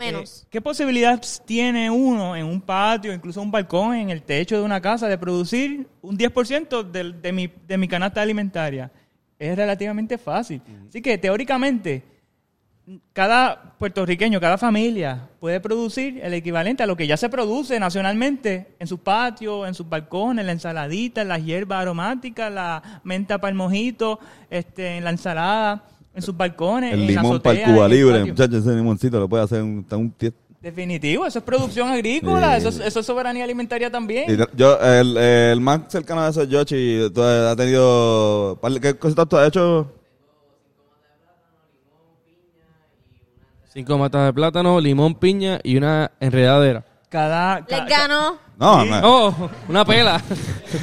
Menos. Eh, ¿Qué posibilidades tiene uno en un patio, incluso un balcón, en el techo de una casa, de producir un 10% del- de, mi, de mi canasta alimentaria? Es relativamente fácil. Así que teóricamente, cada puertorriqueño, cada familia puede producir el equivalente a lo que ya se produce nacionalmente en sus patios, en sus balcones, la ensaladita, las hierbas aromáticas, la menta para el mojito, este, en la ensalada, en sus balcones, El en limón para el azotea, Cuba el Libre, muchachos, ese limoncito lo puede hacer un, un Definitivo, eso es producción agrícola, Sí. eso, es, eso es soberanía alimentaria también. Y Yo, el, el más cercano de eso es Yoshi. Has tenido... ¿Qué cositas tú has hecho? Cinco matas de plátano, limón, piña y una enredadera. Cada, Les ca- ganó. No, Sí. no. ¡Oh! Una pela.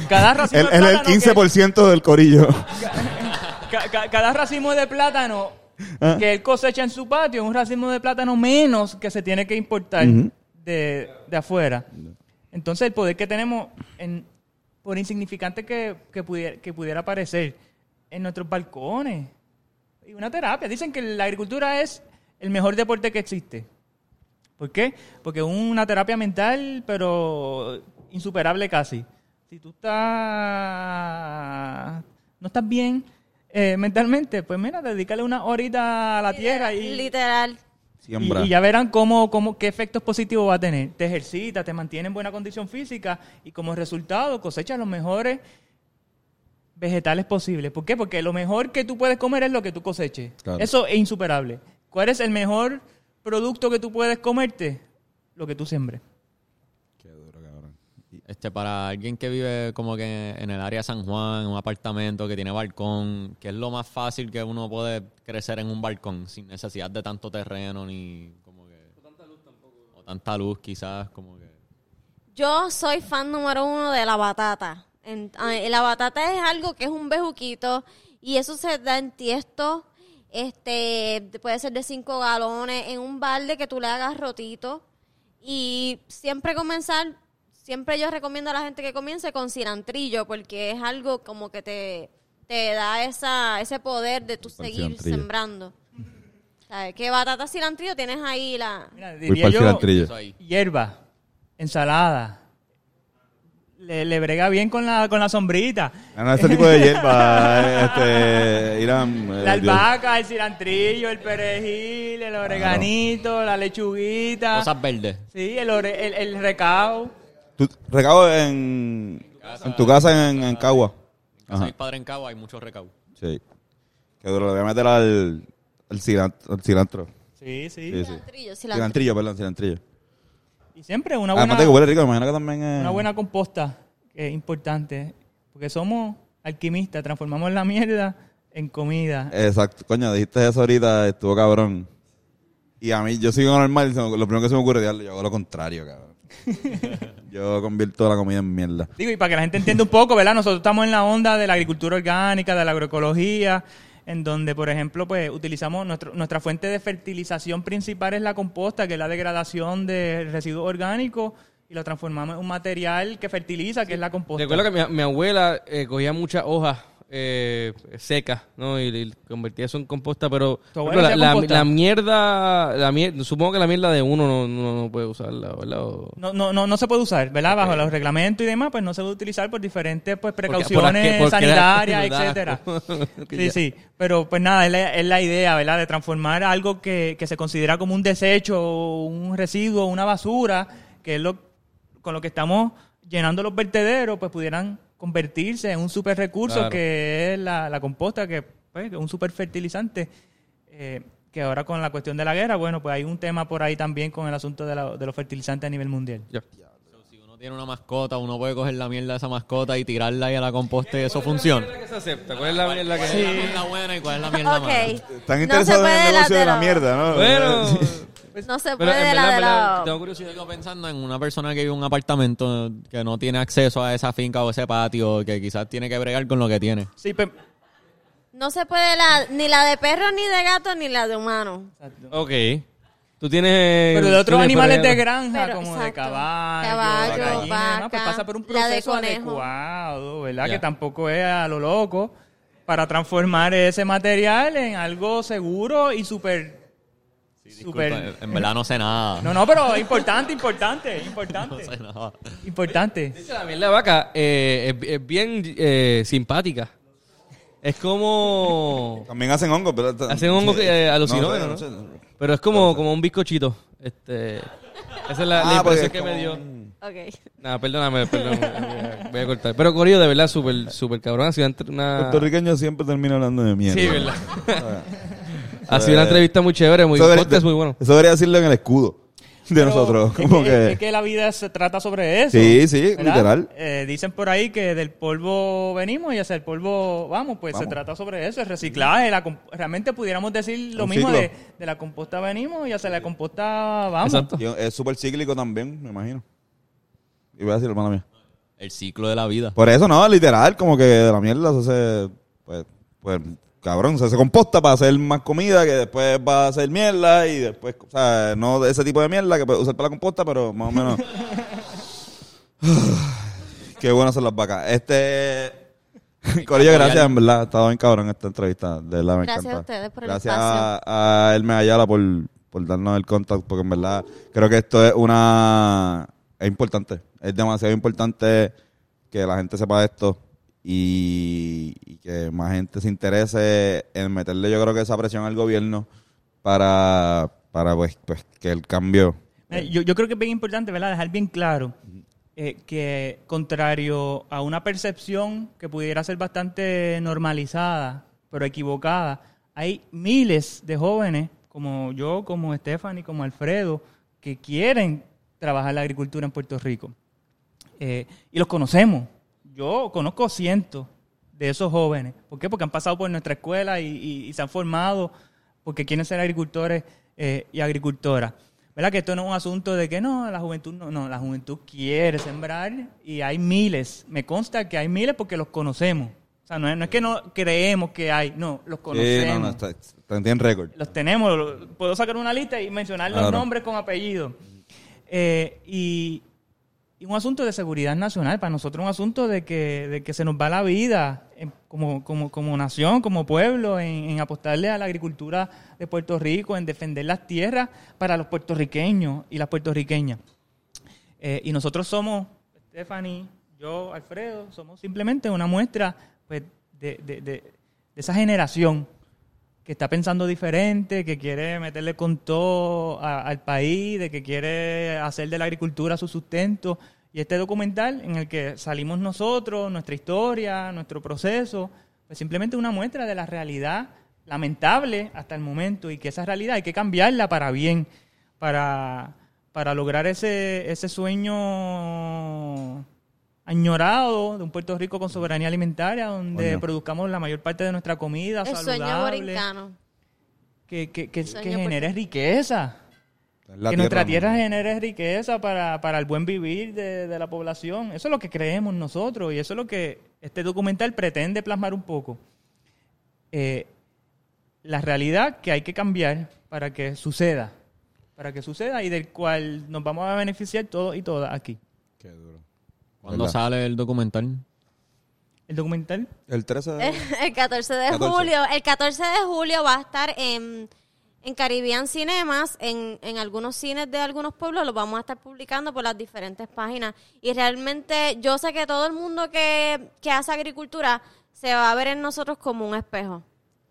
cada racimo Él de es el plátano 15% del corillo. que- ca- ca- cada racimo de plátano Ah. que él cosecha en su patio es un racimo de plátano menos que se tiene que importar de, de afuera. Entonces el poder que tenemos, en, por insignificante que, que, pudiera, que pudiera parecer, en nuestros balcones. Y una terapia. Dicen que la agricultura es el mejor deporte que existe. ¿Por qué? Porque es una terapia mental, pero insuperable casi. Si tú estás... no estás bien eh, mentalmente, pues mira, dedícale una horita a la tierra y... Literal. Siembra. Y, y ya verán cómo, cómo, qué efectos positivos va a tener. Te ejercita, te mantiene en buena condición física y como resultado cosechas los mejores vegetales posibles. ¿Por qué? Porque lo mejor que tú puedes comer es lo que tú coseches. Claro. Eso es insuperable. ¿Cuál es el mejor producto que tú puedes comerte? Lo que tú siembres. Qué. Este, para alguien que vive como que en el área de San Juan, en un apartamento que tiene balcón, que es lo más fácil que uno puede crecer en un balcón sin necesidad de tanto terreno ni como que... O tanta luz tampoco. O tanta luz quizás, como que... Yo soy fan número uno de la batata. En- la batata es algo que es un bejuquito y eso se da en tiesto. Este, puede ser de 5 galones en un balde que tú le hagas rotito. Y siempre comenzar, siempre yo recomiendo a la gente que comience con cilantrillo porque es algo como que te, te da esa, ese poder de tú Con seguir cilantrillo. sembrando. ¿Sabes? ¿Qué batata cilantrillo tienes ahí la... Mira, diría yo, hierba, ensalada. Le, le brega bien con la, con la sombrita. Ah, no, ese tipo de hierba, este, Irán. eh, La Dios. albahaca, el cilantrillo, el perejil, el oreganito, la lechuguita. Cosas verdes. Sí, el, ore- el, el recao. Tú, recabo en, en tu casa en, en Cagua. En casa de mis padres en Cabo hay muchos recaudos. Sí. Qué duro, le voy a meter al, al, cilantro, al cilantro. Sí, sí. Sí, sí. Cilantrillo, cilantrillo. Cilantrillo, perdón, cilantrillo. Y siempre una Además buena, de que huele rico, me imagino que también es... una buena composta, que es importante. Porque somos alquimistas, transformamos la mierda en comida. Exacto. Coño, dijiste eso ahorita, estuvo cabrón. Y a mí, yo sigo normal, lo primero que se me ocurre es diablo, yo hago lo contrario, cabrón. Yo convierto la comida en mierda. Digo, y para que la gente entienda un poco, ¿verdad? Nosotros estamos en la onda de la agricultura orgánica, de la agroecología, en donde, por ejemplo, pues utilizamos nuestro- nuestra fuente de fertilización principal es la composta, que es la degradación de residuos orgánicos, y lo transformamos en un material que fertiliza, que es la composta. Recuerdo que mi, mi abuela eh, cogía muchas hojas eh, secas, ¿no? Y, y convertía eso en composta, pero ¿Tu por abuela ejemplo, hacía la, la- composta? la mierda, la mier- supongo que la mierda de uno no, no, no puede usarla, ¿verdad? O- No, no, no, no se puede usar, ¿verdad? Bajo los reglamentos y demás, pues no se puede utilizar por diferentes pues, precauciones porque- porque sanitarias, era- etcétera. Sí, ya. sí. Pero pues nada, es la, es la idea, ¿verdad? De transformar algo que, que se considera como un desecho, un residuo, una basura, que es lo con lo que estamos llenando los vertederos, pues pudieran convertirse en un super recurso Claro. que es la, la composta, que pues, es un super fertilizante. eh, que ahora con la cuestión de la guerra, bueno, pues hay un tema por ahí también con el asunto de, la- de los fertilizantes a nivel mundial. Si uno tiene una mascota, uno puede coger la mierda de esa mascota y tirarla ahí a la composta y eso funciona. ¿Cuál es la que se acepta? ¿Cuál es la mierda que ¿Cuál es la mierda buena y cuál es la mierda Ok. mala? Están interesados en el negocio de la lateral. mierda, ¿no? Bueno, No se pero puede en verdad, de en verdad, la... tengo curiosidad. Sigo pensando en una persona que vive en un apartamento que no tiene acceso a esa finca o ese patio, que quizás tiene que bregar con lo que tiene. Sí, pues, No se puede la, ni la de perro, ni de gato, ni la de humano. Ok. Tú tienes... Pero de otros animales de granja, Pero, como de exacto. caballo, Caballo, de gallina, demás, pues pasa por un la de proceso conejo. adecuado, ¿verdad? Ya. Que tampoco es a lo loco, para transformar ese material en algo seguro y súper... Disculpa, súper... en verdad no sé nada. No, no, pero importante, importante, importante. No sé nada. Importante. De hecho, La miel de vaca eh, es, es bien eh, simpática. Es como... También hacen hongos, pero... Hacen hongos eh, No alucinógenos, sé, ¿no? Pero es como, como un bizcochito. Este, esa es la, Ah, porque impresión es que me dio. un- Ok. Nada, perdóname, perdón, voy a, voy a cortar. Pero Corillo, de verdad, súper, súper cabrón. Entre- una, Puertorriqueño siempre termina hablando de mierda. Sí, verdad. ha sido una entrevista muy chévere, muy debería- podcast muy bueno. Eso debería decirlo en el escudo de Pero nosotros. es Como que, que... es que la vida se trata sobre eso. Sí, sí, ¿verdad? literal. Eh, dicen por ahí que del polvo venimos y hacia el polvo vamos, pues Vamos. se trata sobre eso, el reciclaje. La, comp- realmente pudiéramos decir lo Un mismo de, de la composta venimos y hacia la composta vamos. Exacto. Y es súper cíclico también, me imagino. Y voy a decir, hermana mía. El ciclo de la vida. Por eso no, literal, como que de la mierda se hace, pues, pues, cabrón, se hace composta para hacer más comida que después va a hacer mierda y después, o sea, no de ese tipo de mierda que puedes usar para la composta, pero más o menos. Qué bueno son las vacas. Este. Corillo, gracias, en verdad. Ha estado bien cabrón esta entrevista. De verdad, me Gracias encanta. a ustedes por el Gracias espacio. a, a Elme Ayala por, por darnos el contacto, porque en verdad creo que esto es una. Es importante. Es demasiado importante que la gente sepa esto y, que más gente se interese en meterle, yo creo que esa presión al gobierno para para pues, pues que el cambio... Eh, Yo, yo creo que es bien importante, ¿verdad? Dejar bien claro eh, que contrario a una percepción que pudiera ser bastante normalizada, pero equivocada, hay miles de jóvenes como yo, como Stephanie, como Alfredo, que quieren trabajar la agricultura en Puerto Rico. Eh, y los conocemos. Yo conozco cientos de esos jóvenes. ¿Por qué? Porque han pasado por nuestra escuela y, y- y se han formado porque quieren ser agricultores eh, y agricultoras. ¿Verdad? Que esto no es un asunto de que no, la juventud no, no, la juventud quiere sembrar y hay miles. Me consta que hay miles porque los conocemos. O sea, no es, no es que no creemos que hay, no, los Sí, conocemos. no, no, está, está en récord. Los tenemos, puedo sacar una lista y mencionar los Claro. nombres con apellido. Eh, y, y un asunto de seguridad nacional, para nosotros un asunto de que, de que se nos va la vida como, como, como nación, como pueblo, en, apostarle a la agricultura de Puerto Rico, en defender las tierras para los puertorriqueños y las puertorriqueñas. Eh, y nosotros somos, Stephanie, yo, Alfredo, somos simplemente una muestra pues, de- de- de esa generación que está pensando diferente, que quiere meterle con todo al país, de que quiere hacer de la agricultura su sustento. Y este documental en el que salimos nosotros, nuestra historia, nuestro proceso, pues simplemente una muestra de la realidad lamentable hasta el momento y que esa realidad hay que cambiarla para bien, para, para lograr ese, ese sueño añorado de un Puerto Rico con soberanía alimentaria, donde produzcamos la mayor parte de nuestra comida El sueño saludable, borincano. que, que, que, Sueño que genere riqueza, que nuestra tierra, genere riqueza para, para el buen vivir de, de la población. Eso es lo que creemos nosotros y eso es lo que este documental pretende plasmar un poco. Eh, la realidad que hay que cambiar para que suceda, para que suceda y del cual nos vamos a beneficiar todos y todas aquí. Qué duro. ¿Cuándo ¿Verdad? sale el documental? El documental El 13 de... El 14 de 14. julio. El 14 de julio va a estar en, en Caribbean Cinemas, en, en algunos cines de algunos pueblos. Lo vamos a estar publicando por las diferentes páginas. Y realmente yo sé que todo el mundo que, que hace agricultura se va a ver en nosotros como un espejo.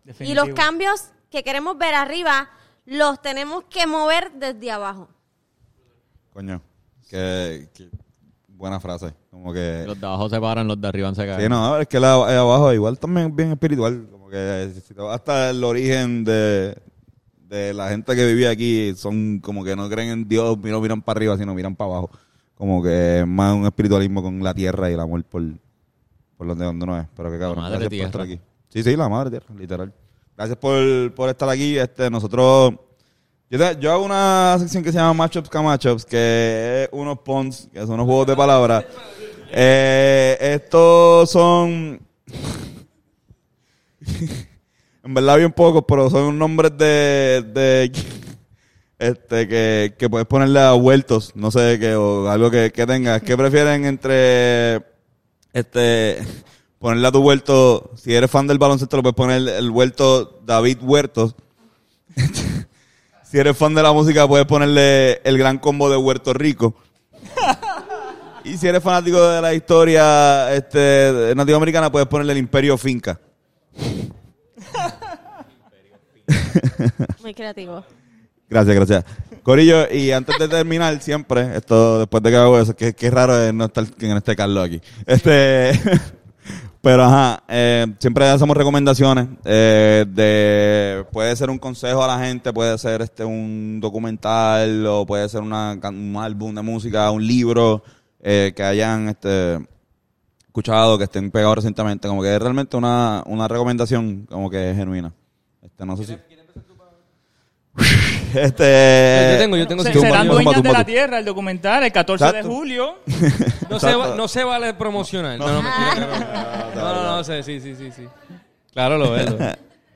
Y definitivo. los cambios que queremos ver arriba los tenemos que mover desde abajo. Coño, qué buena frase. Como que... Los de abajo se paran, los de arriba se caen. Sí, no, es que la de abajo igual también es bien espiritual. Como que si te vas hasta el origen de, de la gente que vivía aquí, son como que no creen en Dios, no miran para arriba, sino miran para abajo. Como que es más un espiritualismo con la tierra y el amor por, por donde, donde no es. Pero que cabrón, madre gracias por estar aquí. Sí, sí, la madre tierra, literal. Gracias por, por estar aquí. Este, nosotros... Yo, hago una sección que se llama Matchups Camachups, que es unos pons, que son unos juegos de palabras. Eh, estos son. en verdad, bien pocos, pero son nombres de. de este, que, que puedes ponerle a vueltos, no sé, que, o algo que, que tengas. ¿Qué prefieren entre. Este. Ponerle a tu vuelto. Si eres fan del baloncesto, lo puedes poner el vuelto David Huertos. Si eres fan de la música, puedes ponerle el gran combo de Huerto Rico. Y si eres fanático de la historia este, nativoamericana, puedes ponerle el Imperio Finca. Muy creativo. Gracias, gracias. Corillo, y antes de terminar, siempre, esto después de que hago eso, que, que raro es no estar que no esté Carlos aquí. Este, pero ajá, eh, siempre hacemos recomendaciones eh, de, puede ser un consejo a la gente, puede ser este un documental o puede ser una, un álbum de música, un libro eh, que hayan este escuchado, que estén pegados recientemente, como que es realmente una, una recomendación como que genuina. Este, no sé si... Este, Yo tengo, yo tengo Se- serán dueñas de la tierra, el documental, el 14 de julio. No se, va- no se vale promocionar. No, no, mentira, no, no, no, no, no sé, sí, sí, sí, sí. Claro, lo lo es.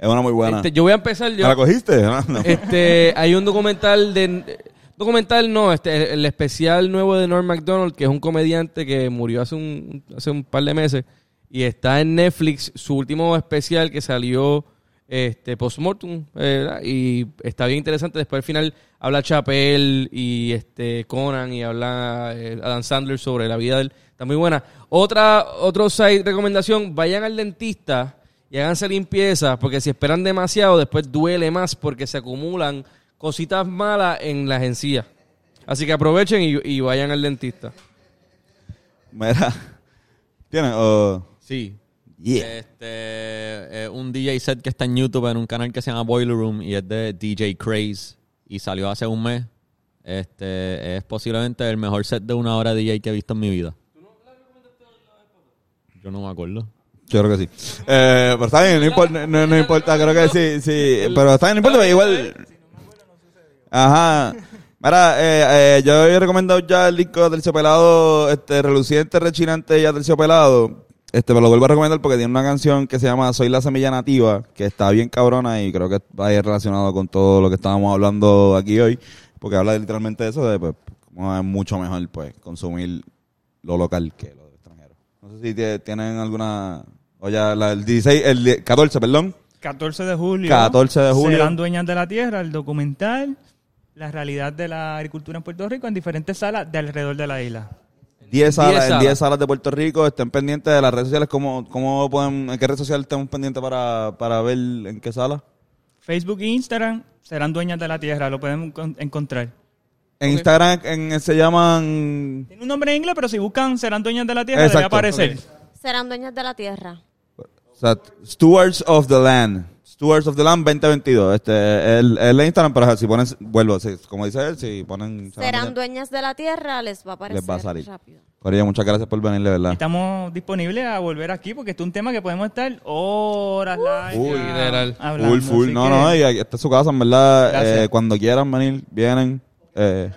Una muy buena. Este, yo voy a empezar ¿Me yo. la cogiste? Ah, no. Este, hay un documental de documental no, este el especial nuevo de Norm Macdonald, que es un comediante que murió hace un hace un par de meses y está en Netflix su último especial que salió este postmortem eh, y está bien interesante después al final habla Chappelle y este Conan y habla eh, Adam Sandler sobre la vida de él está muy buena otra otro site recomendación vayan al dentista y háganse limpieza porque si esperan demasiado después duele más porque se acumulan cositas malas en las encías. Así que aprovechen y, y vayan al dentista. Mira. ¿Tienes? Oh, Sí. Yeah. Este, eh, un DJ set que está en YouTube en un canal que se llama Boiler Room y es de DJ Craze y salió hace un mes. Este, es posiblemente el mejor set de una hora DJ que he visto en mi vida. Yo no me acuerdo. Yo creo que sí. Eh, pero está bien, no importa, no, no importa, creo que sí, sí. Pero está bien, no importa, pero igual. Ajá. Mira, eh, eh, yo había recomendado ya el disco del Pelado, este, reluciente, rechinante ya del Pelado. Este, me lo vuelvo a recomendar porque tiene una canción que se llama Soy la semilla nativa, que está bien cabrona y creo que va a ir relacionado con todo lo que estábamos hablando aquí hoy, porque habla literalmente de eso, de pues, cómo es mucho mejor pues consumir lo local que lo extranjero. No sé si tie- tienen alguna, o ya la, el 16, el die- 14, perdón. 14 de julio. 14 de julio. Serán dueñas de la tierra, el documental, la realidad de la agricultura en Puerto Rico en diferentes salas de alrededor de la isla. 10 salas, 10 en salas. 10 salas de Puerto Rico, estén pendientes de las redes sociales, cómo, cómo pueden, en qué red social estamos pendientes para, para ver en qué sala. Facebook e Instagram serán dueñas de la tierra, lo pueden encon- encontrar. En Instagram en, se llaman Tiene un nombre en inglés, pero si buscan serán dueñas de la tierra, debe Exacto. aparecer. Serán dueños de la tierra. Stewards of the Land. Stewards of the Land 2022. Este, el, el Instagram, pero si ponen, vuelvo, sí, como dice él, si ponen... Serán dueñas de la tierra, les va a aparecer Les va a salir. rápido. Corillo, muchas gracias por venir, de verdad. Estamos disponibles a volver aquí porque esto es un tema que podemos estar horas largas Uy, literal. hablando. Full, full. No, que- no, y aquí está su casa, en verdad. Eh, cuando quieran venir, vienen. Eh,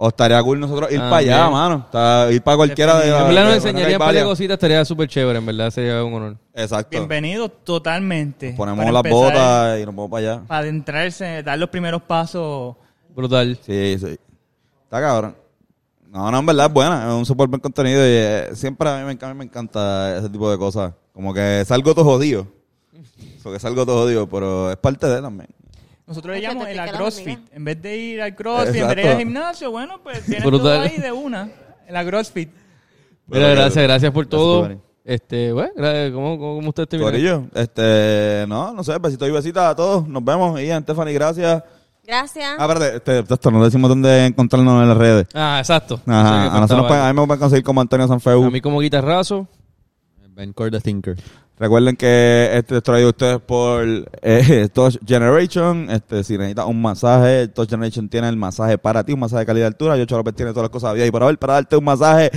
o estaría cool nosotros ir Ah, para allá, bien. mano. Está- ir para cualquiera de En verdad nos enseñaría un par de cositas, estaría súper chévere, en verdad, sería un honor. Exacto. Bienvenido totalmente. Ponemos las botas y nos vamos para allá. Para adentrarse, dar los primeros pasos. Brutal. Sí, sí. Está cabrón. No, no, en verdad es buena. Es un súper buen contenido y eh, siempre a mí, me, a mí me encanta ese tipo de cosas. Como que salgo todo jodido. Porque salgo todo jodido, pero es parte de él también. Nosotros le llamamos te el CrossFit. En vez de ir al CrossFit, en vez Exacto. de ir al gimnasio, bueno, pues tienes todo ahí de una. En la CrossFit. Mira, Pero, gracias, gracias por todo. este, bueno, ¿cómo, cómo, cómo usted termina? Corillo, este, no, no sé, besitos y besitas a todos. Nos vemos. Ian, Stephanie, gracias. Gracias. Ah, espérate, este, esto, no decimos dónde encontrarnos en las redes. Ah, exacto. Ajá, Eso que a, nosotros a mí me pueden conseguir como Antonio Sanfeu. A mí como guitarrazo. Ben Core the Thinker. Recuerden que este es traído a ustedes por eh, Touch Generation. Este, si necesitas un masaje, Touch Generation tiene el masaje para ti, un masaje de calidad de altura. Yo López tiene todas las cosas y para ver, para darte un masaje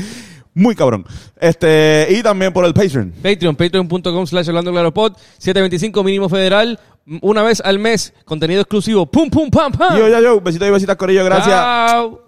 muy cabrón. Este, y también por el Patreon. Patreon, patreon.com slash Orlando Claro Pod, 725 mínimo federal, una vez al mes, contenido exclusivo. Pum, pum, pam, pam. Yo, ya, yo, besitos y besitas, Corillo, gracias. Chao.